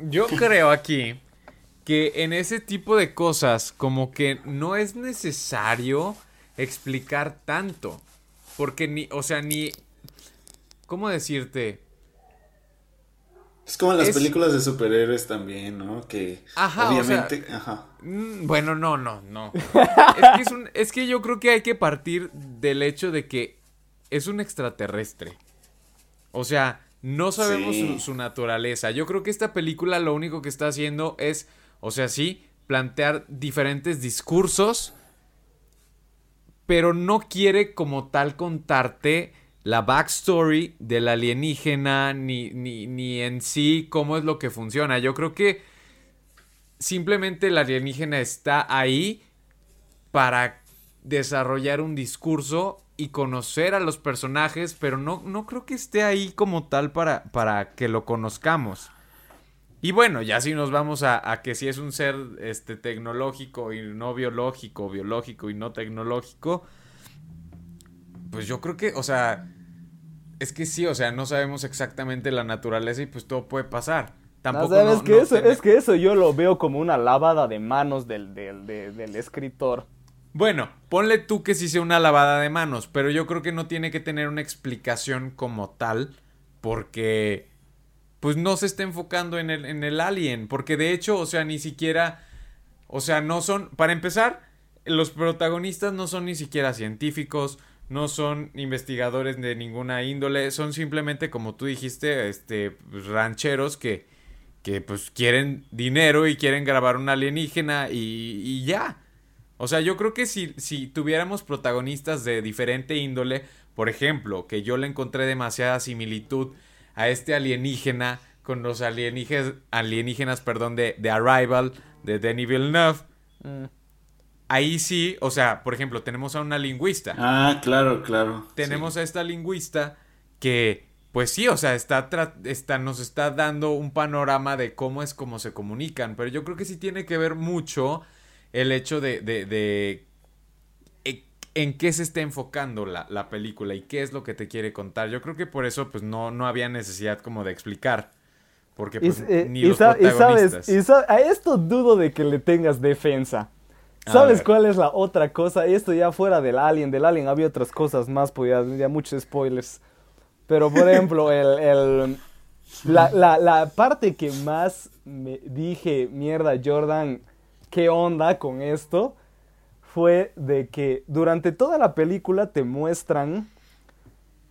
Yo creo aquí que en ese tipo de cosas, como que no es necesario explicar tanto. Porque ni. O sea, ni. ¿Cómo decirte? Es como en las Es- películas de superhéroes también, ¿no? Que Ajá, o obviamente, ajá. Mm, Bueno, no, no, no. es, que es, un- es que yo creo que hay que partir del hecho de que es un extraterrestre. O sea, no sabemos Sí. su, su naturaleza. Yo creo que esta película lo único que está haciendo es, o sea, sí, plantear diferentes discursos, pero no quiere como tal contarte la backstory del alienígena, ni, ni, ni en sí cómo es lo que funciona. Yo creo que simplemente el alienígena está ahí para desarrollar un discurso y conocer a los personajes, pero no, no creo que esté ahí como tal para, para que lo conozcamos. Y bueno, ya si nos vamos a, a que si es un ser este, tecnológico y no biológico, biológico y no tecnológico, pues yo creo que, o sea, es que sí, o sea, no sabemos exactamente la naturaleza y pues todo puede pasar. No, Tampoco sabes no- que no eso, tiene- es que eso yo lo veo como una lavada de manos del, del, de- del escritor. Bueno, ponle tú que sí sea una lavada de manos, pero yo creo que no tiene que tener una explicación como tal, porque pues no se está enfocando en el, en el alien, porque de hecho, o sea, ni siquiera, o sea, no son, para empezar, los protagonistas no son ni siquiera científicos, no son investigadores de ninguna índole, son simplemente, como tú dijiste, este, pues, rancheros que, que pues quieren dinero y quieren grabar un alienígena y, y ya. O sea, yo creo que si, si tuviéramos protagonistas de diferente índole, por ejemplo, que yo le encontré demasiada similitud a este alienígena con los alienígenas, alienígenas perdón, de, de Arrival, de Denis Villeneuve, Mm. ahí sí, o sea, por ejemplo, tenemos a una lingüista. Ah, claro, claro. tenemos a esta lingüista que, pues sí, o sea, está, está, nos está dando un panorama de cómo es cómo se comunican, pero yo creo que sí tiene que ver mucho el hecho de, de, de en qué se está enfocando la, la película y qué es lo que te quiere contar. Yo creo que por eso, pues, no, no había necesidad como de explicar. Porque, Y, pues, eh, ni y los sa- y protagonistas. sabes, y sa- a esto dudo de que le tengas defensa. ¿Sabes cuál es la otra cosa? Esto ya fuera del Alien, del Alien había otras cosas más, pues ya, ya muchos spoilers. Pero por *laughs* ejemplo, el, el- la, la- la parte que más me dije, mierda Jordan, ¿qué onda con esto? Fue de que durante toda la película te muestran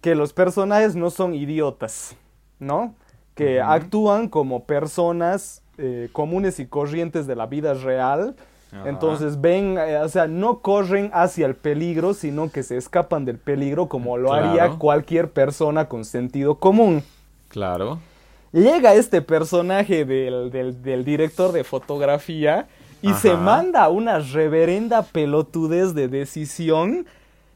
que los personajes no son idiotas, ¿no? Que actúan como personas eh, comunes y corrientes de la vida real. Entonces ven, eh, o sea, no corren hacia el peligro, sino que se escapan del peligro como lo haría cualquier persona con sentido común. Claro. Llega este personaje del, del- del director de fotografía y se manda una reverenda pelotudez de decisión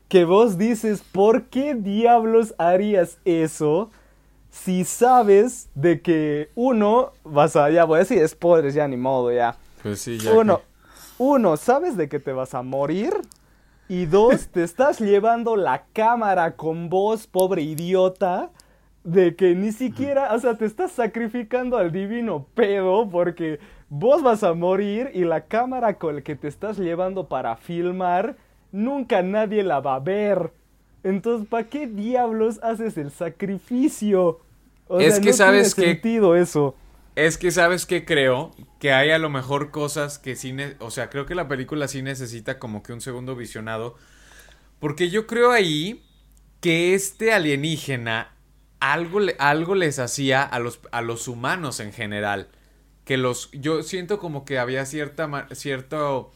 que vos dices, ¿por qué diablos harías eso si sabes de que uno, vas a, ya voy a decir spoilers, ya ni modo, ya. Pues sí, ya. Uno, que- uno, sabes de que te vas a morir. Y dos, te estás llevando la cámara con vos, pobre idiota. De que ni siquiera, o sea, te estás sacrificando al divino pedo porque vos vas a morir y la cámara con la que te estás llevando para filmar, nunca nadie la va a ver. Entonces, ¿para qué diablos haces el sacrificio? O Es sea, que no sabes tiene que- sentido eso. Es que sabes que creo que hay a lo mejor cosas que sí, ne- o sea, creo que la película sí necesita como que un segundo visionado Porque yo creo ahí que este alienígena algo, algo les hacía a los, a los humanos en general. Que los. Yo siento como que había cierta. cierto.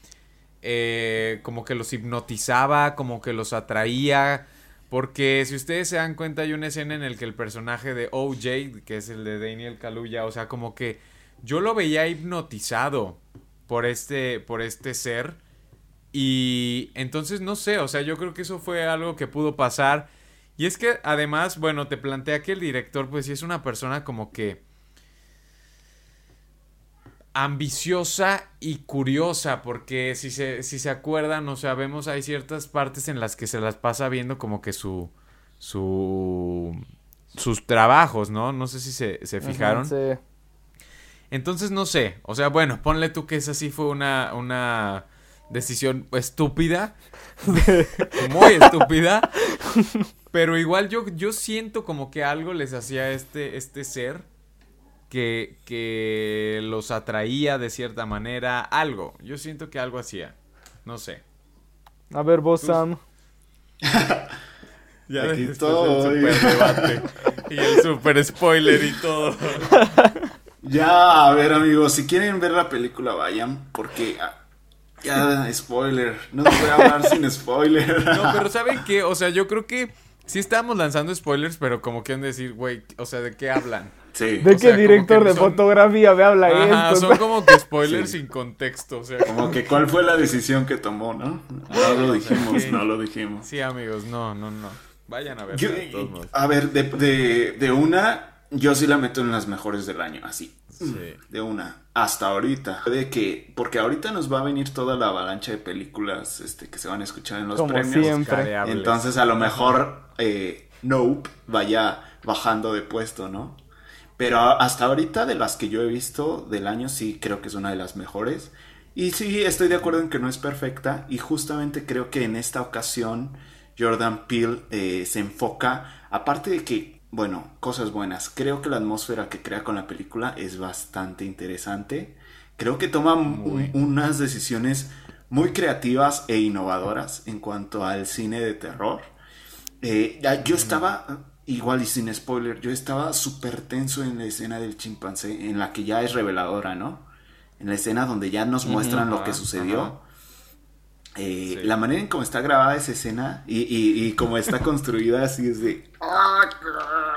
Eh, como que los hipnotizaba, como que los atraía. Porque si ustedes se dan cuenta, hay una escena en la que el personaje de OJ, que es el de Daniel Kaluuya, o sea, como que yo lo veía hipnotizado por este, por este ser. Y entonces no sé, o sea, yo creo que eso fue algo que pudo pasar. Y es que además, bueno, te plantea que el director, pues sí es una persona como que ambiciosa y curiosa, porque si se, si se acuerdan, o sea, vemos hay ciertas partes en las que se las pasa viendo como que su, su, sus trabajos, ¿no? No sé si se, se fijaron. sí. Entonces, no sé, o sea, bueno, ponle tú que esa sí fue una, una decisión estúpida, *laughs* muy estúpida, pero igual yo, yo siento como que algo les hacía este, este ser que, que los atraía de cierta manera, algo, yo siento que algo hacía, no sé. A ver, vos, Sam. *laughs* ya Aquí todo el super debate y el super spoiler y todo. *laughs* Ya, a ver amigos, si quieren ver la película vayan, porque ah, ya, spoiler, no se puede hablar sin spoiler. *laughs* No, pero ¿saben qué? O sea, yo creo que sí estamos lanzando spoilers, pero como quieren decir, güey, o sea, ¿de qué hablan? Sí. ¿De qué director de fotografía me habla Ajá, esto? son como que *laughs* spoilers sin contexto, o sea. Como que cuál fue la decisión que tomó, ¿no? No lo dijimos, no lo dijimos. Sí, amigos, no, no, no. Vayan a ver. a ver, de, de, de una yo sí la meto en las mejores del año, así. De una. Hasta ahorita. De que, porque ahorita nos va a venir toda la avalancha de películas este, que se van a escuchar en los Como premios. siempre. Entonces a lo mejor eh, Nope vaya bajando de puesto, ¿no? Pero hasta ahorita de las que yo he visto del año sí creo que es una de las mejores. Y sí, estoy de acuerdo en que no es perfecta. Y justamente creo que en esta ocasión Jordan Peele eh, se enfoca, aparte de que bueno, cosas buenas. Creo que la atmósfera que crea con la película es bastante interesante. Creo que toma unas decisiones muy creativas e innovadoras en cuanto al cine de terror. Eh, yo estaba, igual y sin spoiler, yo estaba súper tenso en la escena del chimpancé, en la que ya es reveladora, ¿no? En la escena donde ya nos muestran lo que sucedió. Eh, la manera en cómo está grabada esa escena y, y, y cómo está construida así es de... ¡Ah,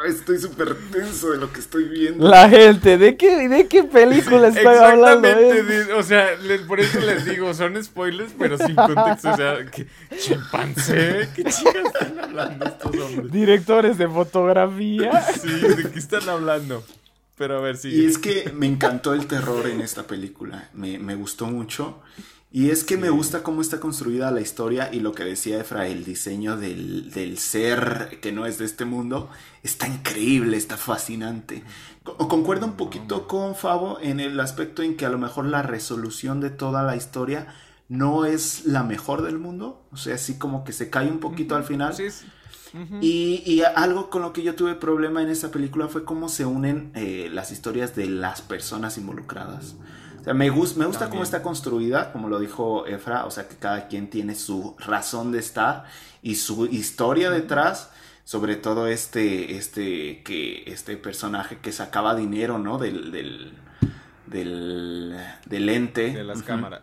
estoy súper tenso de lo que estoy viendo. La gente, ¿de qué, de qué película estoy hablando? Exactamente, o sea, por eso les digo, son spoilers, pero sin contexto. O sea, ¿qué, chimpancé, ¿qué chicas están hablando estos hombres? Directores de fotografía. Sí, ¿de qué están hablando? Pero a ver si. Y es que me encantó el terror en esta película. Me, me gustó mucho. Y es que me gusta cómo está construida la historia y lo que decía Efra, el diseño del, del, ser que no es de este mundo, está increíble, está fascinante. Concuerdo un poquito con Fabo en el aspecto en que a lo mejor la resolución de toda la historia no es la mejor del mundo, o sea, así como que se cae un poquito al final. y, y, algo con lo que yo tuve problema en esta película fue cómo se unen eh, las historias de las personas involucradas me, gusta, me gusta cómo está construida, como lo dijo Efra, o sea, que cada quien tiene su razón de estar y su historia detrás. Sobre todo este, este, que, este personaje que sacaba dinero, ¿no? Del, del, del, ente. De las cámaras.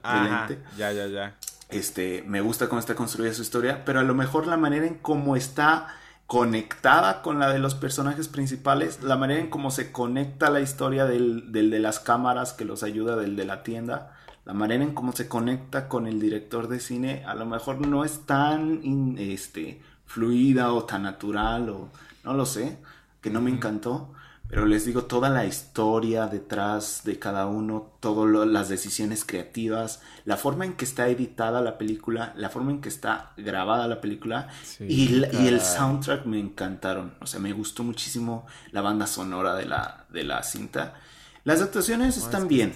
Ya, ya, ya. Este, me gusta cómo está construida su historia, pero a lo mejor la manera en cómo está conectada con la de los personajes principales, la manera en cómo se conecta la historia del, del, de las cámaras que los ayuda, del de la tienda, la manera en cómo se conecta con el director de cine, a lo mejor no es tan este, fluida o tan natural o no lo sé, que no me encantó. Pero les digo, toda la historia detrás de cada uno, todas las decisiones creativas, la forma en que está editada la película, la forma en que está grabada la película y, el soundtrack me encantaron. O sea, me gustó muchísimo la banda sonora de la, de la cinta. Las actuaciones están bien,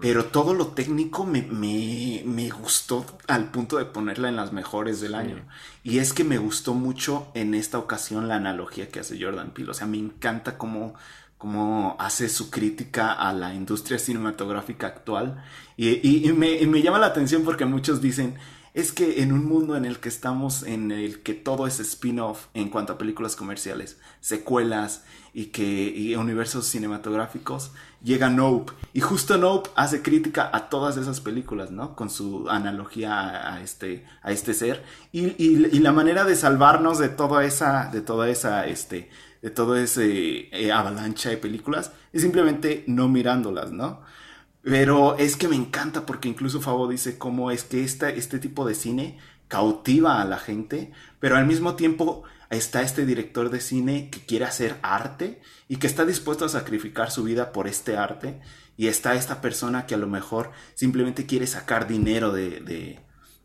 pero todo lo técnico me, me, gustó al punto de ponerla en las mejores del año. Y es que me gustó mucho en esta ocasión la analogía que hace Jordan Peele. O sea, me encanta cómo, cómo hace su crítica a la industria cinematográfica actual. Y, y, me, me, llama la atención porque muchos dicen, es que en un mundo en el que estamos, en el que todo es spin-off en cuanto a películas comerciales, secuelas y que universos cinematográficos, llega Nope. Y justo Nope hace crítica a todas esas películas, ¿no? Con su analogía a, este, a este ser. Y, la manera de salvarnos de toda esa, de toda esa, este, de todo ese eh, avalancha de películas es simplemente no mirándolas, ¿no? Pero es que me encanta porque incluso Fabo dice cómo es que este tipo de cine cautiva a la gente, pero al mismo tiempo está este director de cine que quiere hacer arte y que está dispuesto a sacrificar su vida por este arte. Y está esta persona que a lo mejor simplemente quiere sacar dinero de,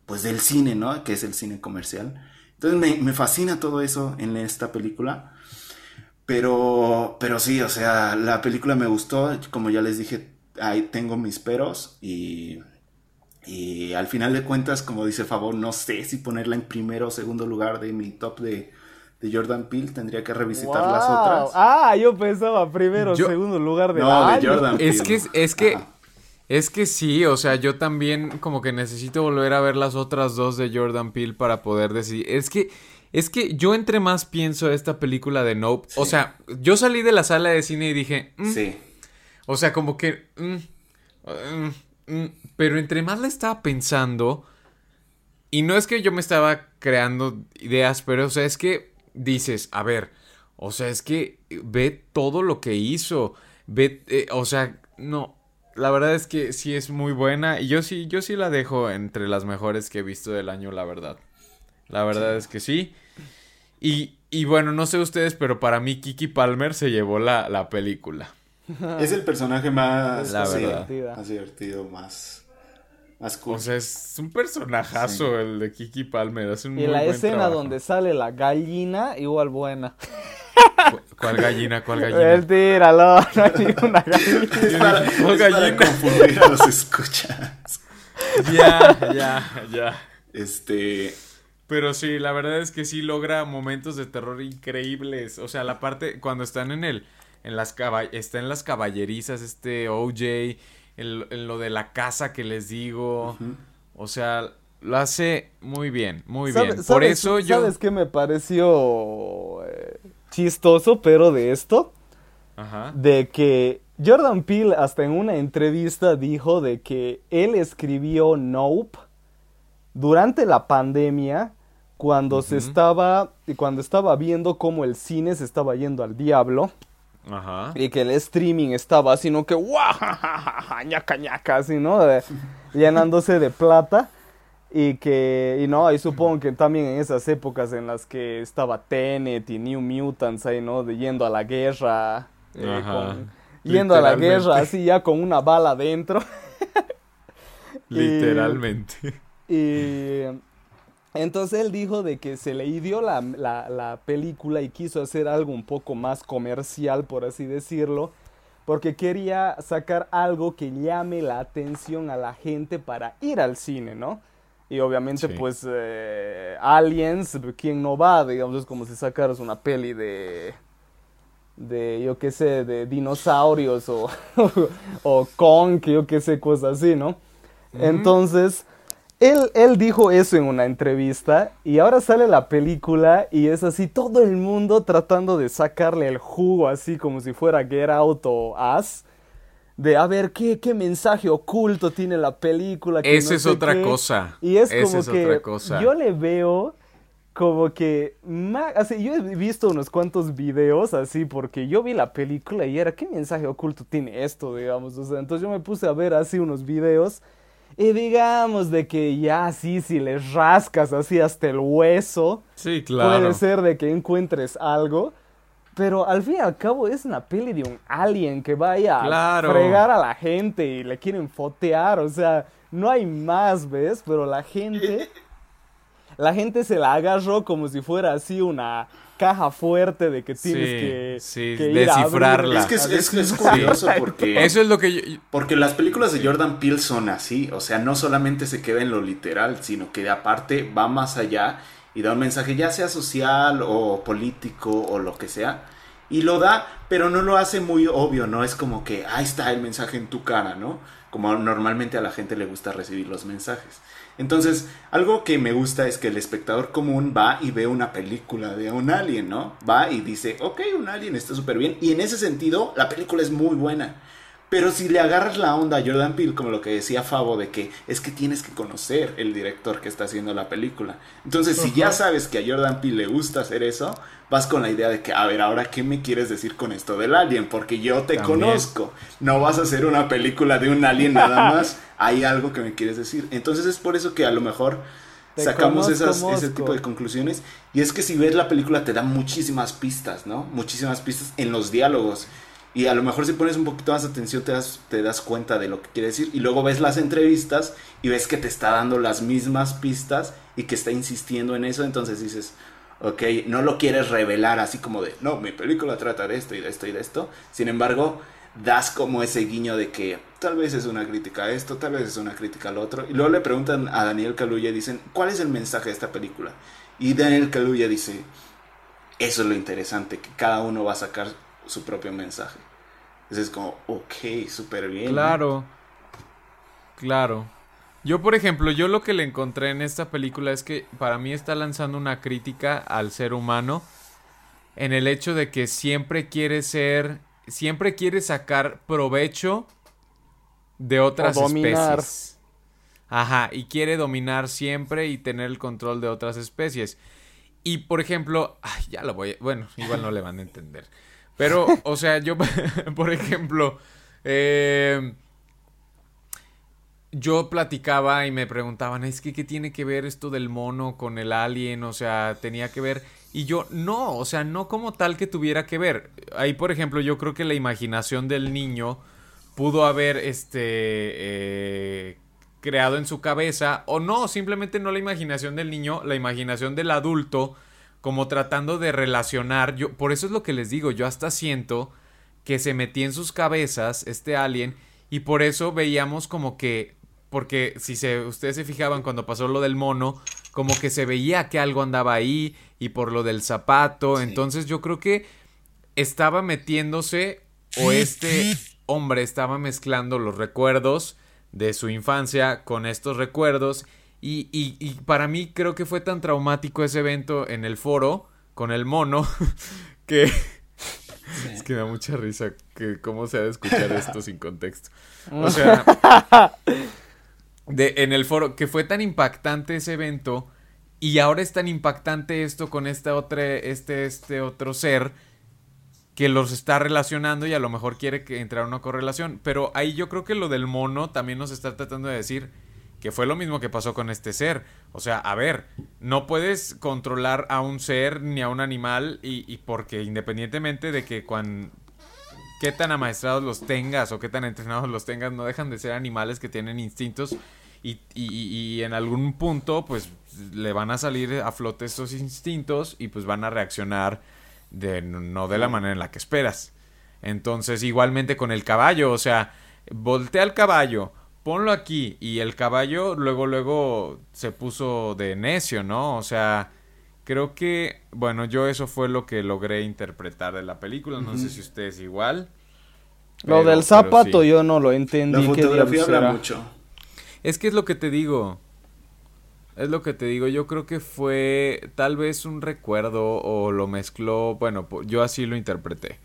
pues del cine, ¿no? Que es el cine comercial. Entonces me, me fascina todo eso en esta película. Pero, pero sí, o sea, la película me gustó. Como ya les dije, ahí tengo mis peros y, y al final de cuentas, como dice Favor, no sé si ponerla en primero o segundo lugar de mi top de, Jordan Peele, tendría que revisitar las otras. Ah, yo pensaba primero, o segundo lugar de No, de Jordan Peele. Es que, es que, es que sí, o sea, yo también como que necesito volver a ver las otras dos de Jordan Peele para poder decidir. Es que, es que yo entre más pienso esta película de Nope, o sea, yo salí de la sala de cine y dije, mm, sí o sea, como que... Mm, mm, mm, pero entre más la estaba pensando... Y no es que yo me estaba creando ideas, pero o sea, es que dices, a ver, o sea, es que ve todo lo que hizo. Ve, eh, o sea, no. La verdad es que sí es muy buena. Y yo sí, yo sí la dejo entre las mejores que he visto del año, la verdad. La verdad es que sí. Y, y bueno, no sé ustedes, pero para mí Kiki Palmer se llevó la, la película. Es el personaje más, más divertido, más, más cool. O sea, es un personajazo el de Kiki Palmer. y la escena donde sale la gallina, igual buena. ¿Cuál gallina? ¿Cuál gallina? *laughs* Tíralo, no hay *laughs* ninguna gallina. Es para, es para confundir a los escuchas. Ya, ya, ya. Este. Pero sí, la verdad es que sí logra momentos de terror increíbles. O sea, la parte cuando están en el en las está en las caballerizas este OJ, en, lo de la casa que les digo. O sea, lo hace muy bien, muy bien. Por eso yo... ¿Sabes qué me pareció eh, chistoso, pero de esto? Ajá. De que Jordan Peele hasta en una entrevista dijo de que él escribió Nope durante la pandemia cuando se estaba cuando estaba viendo cómo el cine se estaba yendo al diablo Ajá. Y que el streaming estaba así, ¿no? Que ¡guau! *laughs* ñaca, ñaca, así, ¿no? llenándose de plata. Y que, y no, y supongo que también en esas épocas en las que estaba Tenet y New Mutants ahí, ¿no? De yendo a la guerra. Eh, yendo a la guerra así ya con una bala dentro. *laughs* Literalmente. y entonces él dijo de que se le dio la, la, película y quiso hacer algo un poco más comercial, por así decirlo, porque quería sacar algo que llame la atención a la gente para ir al cine, ¿no? Y obviamente, pues, eh, Aliens, ¿quién no va? Digamos, es como si sacaras una peli de, de yo qué sé, de dinosaurios o, *laughs* o, Kong, yo qué sé, cosas así, ¿no? Entonces él, dijo eso en una entrevista y ahora sale la película y es así todo el mundo tratando de sacarle el jugo así como si fuera Get Out o As. De a ver qué, qué mensaje oculto tiene la película. Esa es otra cosa. Y es como que yo le veo como que así, yo he visto unos cuantos videos así porque yo vi la película y era qué mensaje oculto tiene esto, digamos. O sea, entonces yo me puse a ver así unos videos y digamos de que ya sí, si les rascas así hasta el hueso, sí, claro. puede ser de que encuentres algo. Pero al fin y al cabo es una peli de un alien que vaya a fregar a la gente y le quieren fotear. O sea, no hay más, ¿ves? Pero la gente... *laughs* La gente se la agarró como si fuera así una caja fuerte de que tienes que, sí, descifrarla. es que es, curioso *laughs* porque... *laughs* Eso es lo que Porque las películas de Jordan Peele son así, o sea, no solamente se queda en lo literal, sino que aparte va más allá y da un mensaje ya sea social o político o lo que sea. Y lo da, pero no lo hace muy obvio, ¿no? Es como que ahí está el mensaje en tu cara, ¿no? como normalmente a la gente le gusta recibir los mensajes. Entonces, algo que me gusta es que el espectador común va y ve una película de un alien, ¿no? Va y dice, ok, un alien está súper bien. Y en ese sentido, la película es muy buena. Pero si le agarras la onda a Jordan Peele, como lo que decía Favo, de que es que tienes que conocer el director que está haciendo la película. Entonces, si ya sabes que a Jordan Peele le gusta hacer eso, vas con la idea de que, a ver, ahora, ¿qué me quieres decir con esto del alien? Porque yo te conozco. No vas a hacer una película de un alien nada *laughs* más. Hay algo que me quieres decir. Entonces, es por eso que a lo mejor sacamos esas, ese tipo de conclusiones. Y es que si ves la película te da muchísimas pistas, ¿no? Muchísimas pistas en los diálogos. Y a lo mejor si pones un poquito más atención te das, te das cuenta de lo que quiere decir. Y luego ves las entrevistas y ves que te está dando las mismas pistas y que está insistiendo en eso. Entonces dices, ok, no lo quieres revelar así como de, no, mi película trata de esto y de esto y de esto. Sin embargo, das como ese guiño de que tal vez es una crítica a esto, tal vez es una crítica al otro. Y luego le preguntan a Daniel Kaluuya y dicen, ¿cuál es el mensaje de esta película? Y Daniel Kaluuya dice, eso es lo interesante, que cada uno va a sacar su propio mensaje. Entonces es como, ok, súper bien. Claro, claro. Yo, por ejemplo, yo lo que le encontré en esta película es que para mí está lanzando una crítica al ser humano en el hecho de que siempre quiere ser, siempre quiere sacar provecho de otras especies. Ajá, y quiere dominar siempre y tener el control de otras especies. Y por ejemplo, ay, ya lo voy, bueno, igual no le van a entender. *laughs* Pero, o sea, yo, *laughs* por ejemplo, eh, yo platicaba y me preguntaban, es que, ¿qué tiene que ver esto del mono con el alien? O sea, tenía que ver... Y yo, no, o sea, no como tal que tuviera que ver. Ahí, por ejemplo, yo creo que la imaginación del niño pudo haber, este, eh, creado en su cabeza, o no, simplemente no la imaginación del niño, la imaginación del adulto como tratando de relacionar. Yo, por eso es lo que les digo, yo hasta siento que se metía en sus cabezas este alien y por eso veíamos como que porque si se ustedes se fijaban cuando pasó lo del mono, como que se veía que algo andaba ahí y por lo del zapato, entonces yo creo que estaba metiéndose o este hombre estaba mezclando los recuerdos de su infancia con estos recuerdos y, y, para mí creo que fue tan traumático ese evento en el foro con el mono *laughs* que... Es que me da mucha risa que cómo se ha de escuchar esto sin contexto. O sea, *laughs* de, en el foro, que fue tan impactante ese evento y ahora es tan impactante esto con este otro, este, este otro ser que los está relacionando y a lo mejor quiere que entrar una correlación. Pero ahí yo creo que lo del mono también nos está tratando de decir que fue lo mismo que pasó con este ser. O sea, a ver, no puedes controlar a un ser ni a un animal y, porque independientemente de que cuando qué tan amaestrados los tengas o qué tan entrenados los tengas, no dejan de ser animales que tienen instintos y, y, en algún punto pues le van a salir a flote esos instintos y pues van a reaccionar de no de la manera en la que esperas. Entonces, igualmente con el caballo, o sea, voltea al caballo, ponlo aquí. Y el caballo luego, luego se puso de necio, ¿no? O sea, creo que, bueno, yo eso fue lo que logré interpretar de la película. No sé si ustedes igual. Lo del zapato yo no lo entendí. La fotografía habla mucho. Es que es lo que te digo. Es lo que te digo, yo creo que fue tal vez un recuerdo o lo mezcló, bueno, yo así lo interpreté.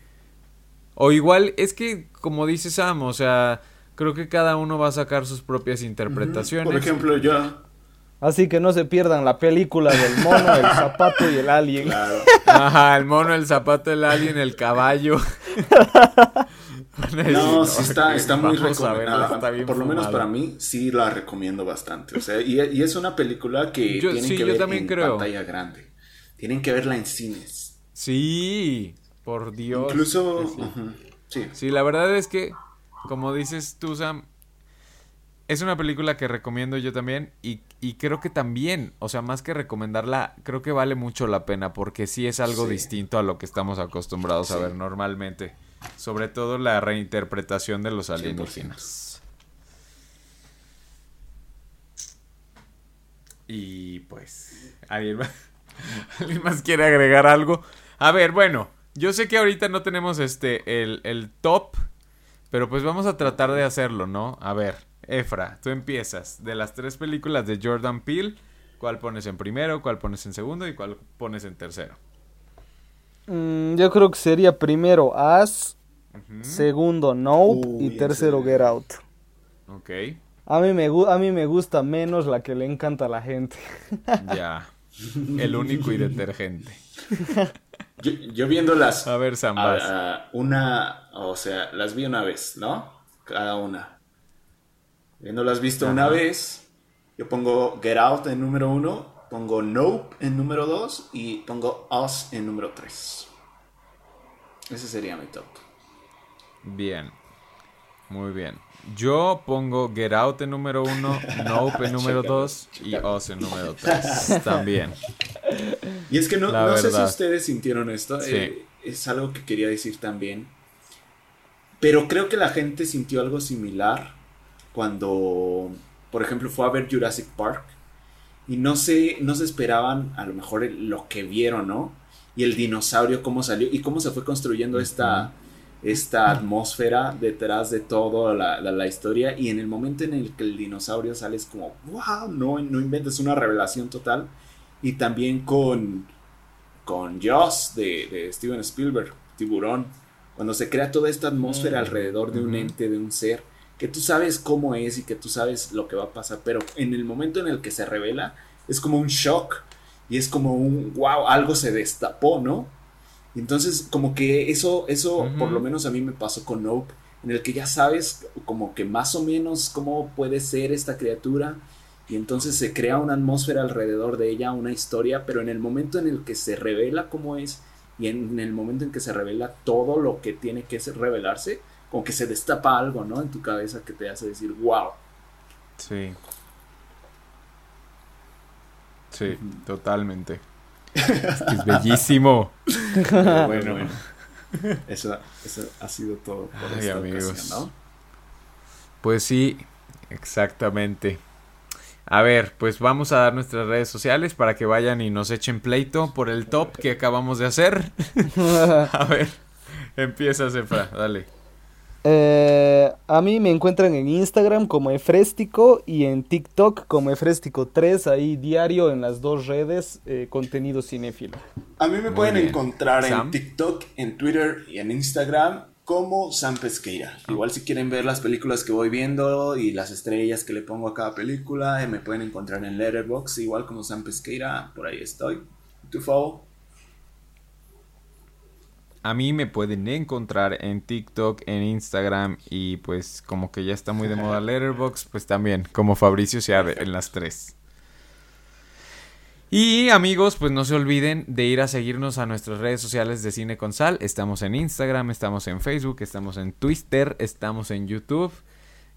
O igual, es que como dice Sam, o sea, creo que cada uno va a sacar sus propias interpretaciones. Por ejemplo, yo. Así que no se pierdan la película del mono, el zapato y el alien. Claro. Ajá, el mono, el zapato, el alien, el caballo. *laughs* no, sí está, está muy recomendada. Por lo menos para mí, sí la recomiendo bastante. O sea, y, es una película que tienen que ver en pantalla grande. Tienen que verla en cines. Sí, por Dios. Incluso, sí. sí, la verdad es que como dices tú, Sam, es una película que recomiendo yo también y, creo que también, o sea, más que recomendarla, creo que vale mucho la pena porque sí es algo distinto a lo que estamos acostumbrados a ver normalmente. Sobre todo la reinterpretación de los alienígenas. Y pues, ¿alguien más, *laughs* ¿alguien más quiere agregar algo? A ver, bueno, yo sé que ahorita no tenemos este, el, el top Pero pues vamos a tratar de hacerlo, ¿no? A ver, Efra, tú empiezas. De las tres películas de Jordan Peele, ¿cuál pones en primero, cuál pones en segundo y cuál pones en tercero? Mm, yo creo que sería primero As, segundo Nope y tercero Get Out. Ok. A mí, me, a mí me gusta menos la que le encanta a la gente. ya. El único y detergente. *laughs* Yo, yo viéndolas. A ver, Zambas. una, o sea, las vi una vez, ¿no? Cada una. Viéndolas visto una vez, yo pongo Get Out en número uno, pongo Nope en número dos y pongo Us en número tres. Ese sería mi top. Bien. Muy bien. Yo pongo Get Out en número uno, *laughs* Nope en número dos y Us en número tres. También. *laughs* Y es que no, no sé si ustedes sintieron esto. Eh, es algo que quería decir también. Pero creo que la gente sintió algo similar cuando, por ejemplo, fue a ver Jurassic Park. Y no se, no se esperaban a lo mejor lo que vieron, ¿no? Y el dinosaurio, cómo salió y cómo se fue construyendo esta esta atmósfera detrás de toda la, historia y en el momento en el que el dinosaurio sale es como, wow, no, no inventes una revelación total. Y también con, con Joss de, Steven Spielberg, Tiburón, cuando se crea toda esta atmósfera mm, alrededor de un ente, de un ser, que tú sabes cómo es y que tú sabes lo que va a pasar, pero en el momento en el que se revela es como un shock y es como un, wow, algo se destapó, ¿no? Entonces, como que eso, eso por lo menos a mí me pasó con Nope, en el que ya sabes como que más o menos cómo puede ser esta criatura y entonces se crea una atmósfera alrededor de ella, una historia, pero en el momento en el que se revela cómo es y en el momento en que se revela todo lo que tiene que revelarse, como que se destapa algo, ¿no? En tu cabeza que te hace decir, wow. Sí. Sí, totalmente *laughs* es bellísimo. *laughs* bueno, bueno. Eso, ha sido todo por esta amigos. ¿no? Pues sí, exactamente. A ver, pues vamos a dar nuestras redes sociales para que vayan y nos echen pleito por el top que acabamos de hacer. *laughs* a ver, empieza Zefra, dale. Eh, a mí me encuentran en Instagram como Efrestico y en TikTok como Efrestico3, ahí diario en las dos redes, eh, contenido cinéfilo. A mí me pueden encontrar en TikTok, en Twitter y en Instagram como Sam Pesqueira. Igual si quieren ver las películas que voy viendo y las estrellas que le pongo a cada película, eh, me pueden encontrar en Letterboxd, igual como Sam Pesqueira, por ahí estoy. ¿Tu favor? A mí me pueden encontrar en TikTok, en Instagram y pues como que ya está muy de moda *laughs* Letterbox, pues también como Fabricio Seade en las tres. Y amigos, pues no se olviden de ir a seguirnos a nuestras redes sociales de Cine con Sal. Estamos en Instagram, estamos en Facebook, estamos en Twitter, estamos en YouTube,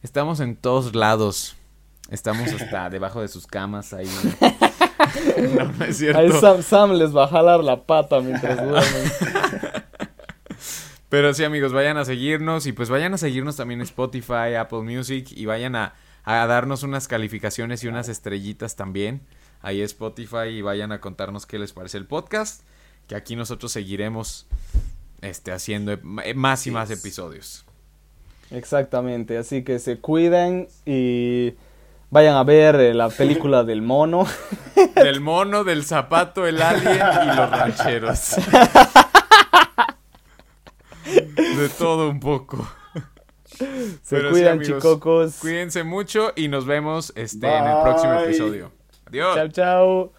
estamos en todos lados. Estamos hasta *laughs* debajo de sus camas ahí. *laughs* No, no es cierto. Ahí Sam, Sam, les va a jalar la pata mientras *laughs* duermen. Pero sí, amigos, vayan a seguirnos y pues vayan a seguirnos también en Spotify, Apple Music y vayan a, darnos unas calificaciones y unas estrellitas también. Ahí Spotify y vayan a contarnos qué les parece el podcast. Que aquí nosotros seguiremos este, haciendo más y más episodios. Exactamente, así que se cuiden y vayan a ver eh, la película *laughs* del mono. Del mono, del zapato, el alien y los rancheros. De todo un poco. Se cuidan, chicocos. Cuídense mucho y nos vemos este, en el próximo episodio. Adiós. Chao, chao.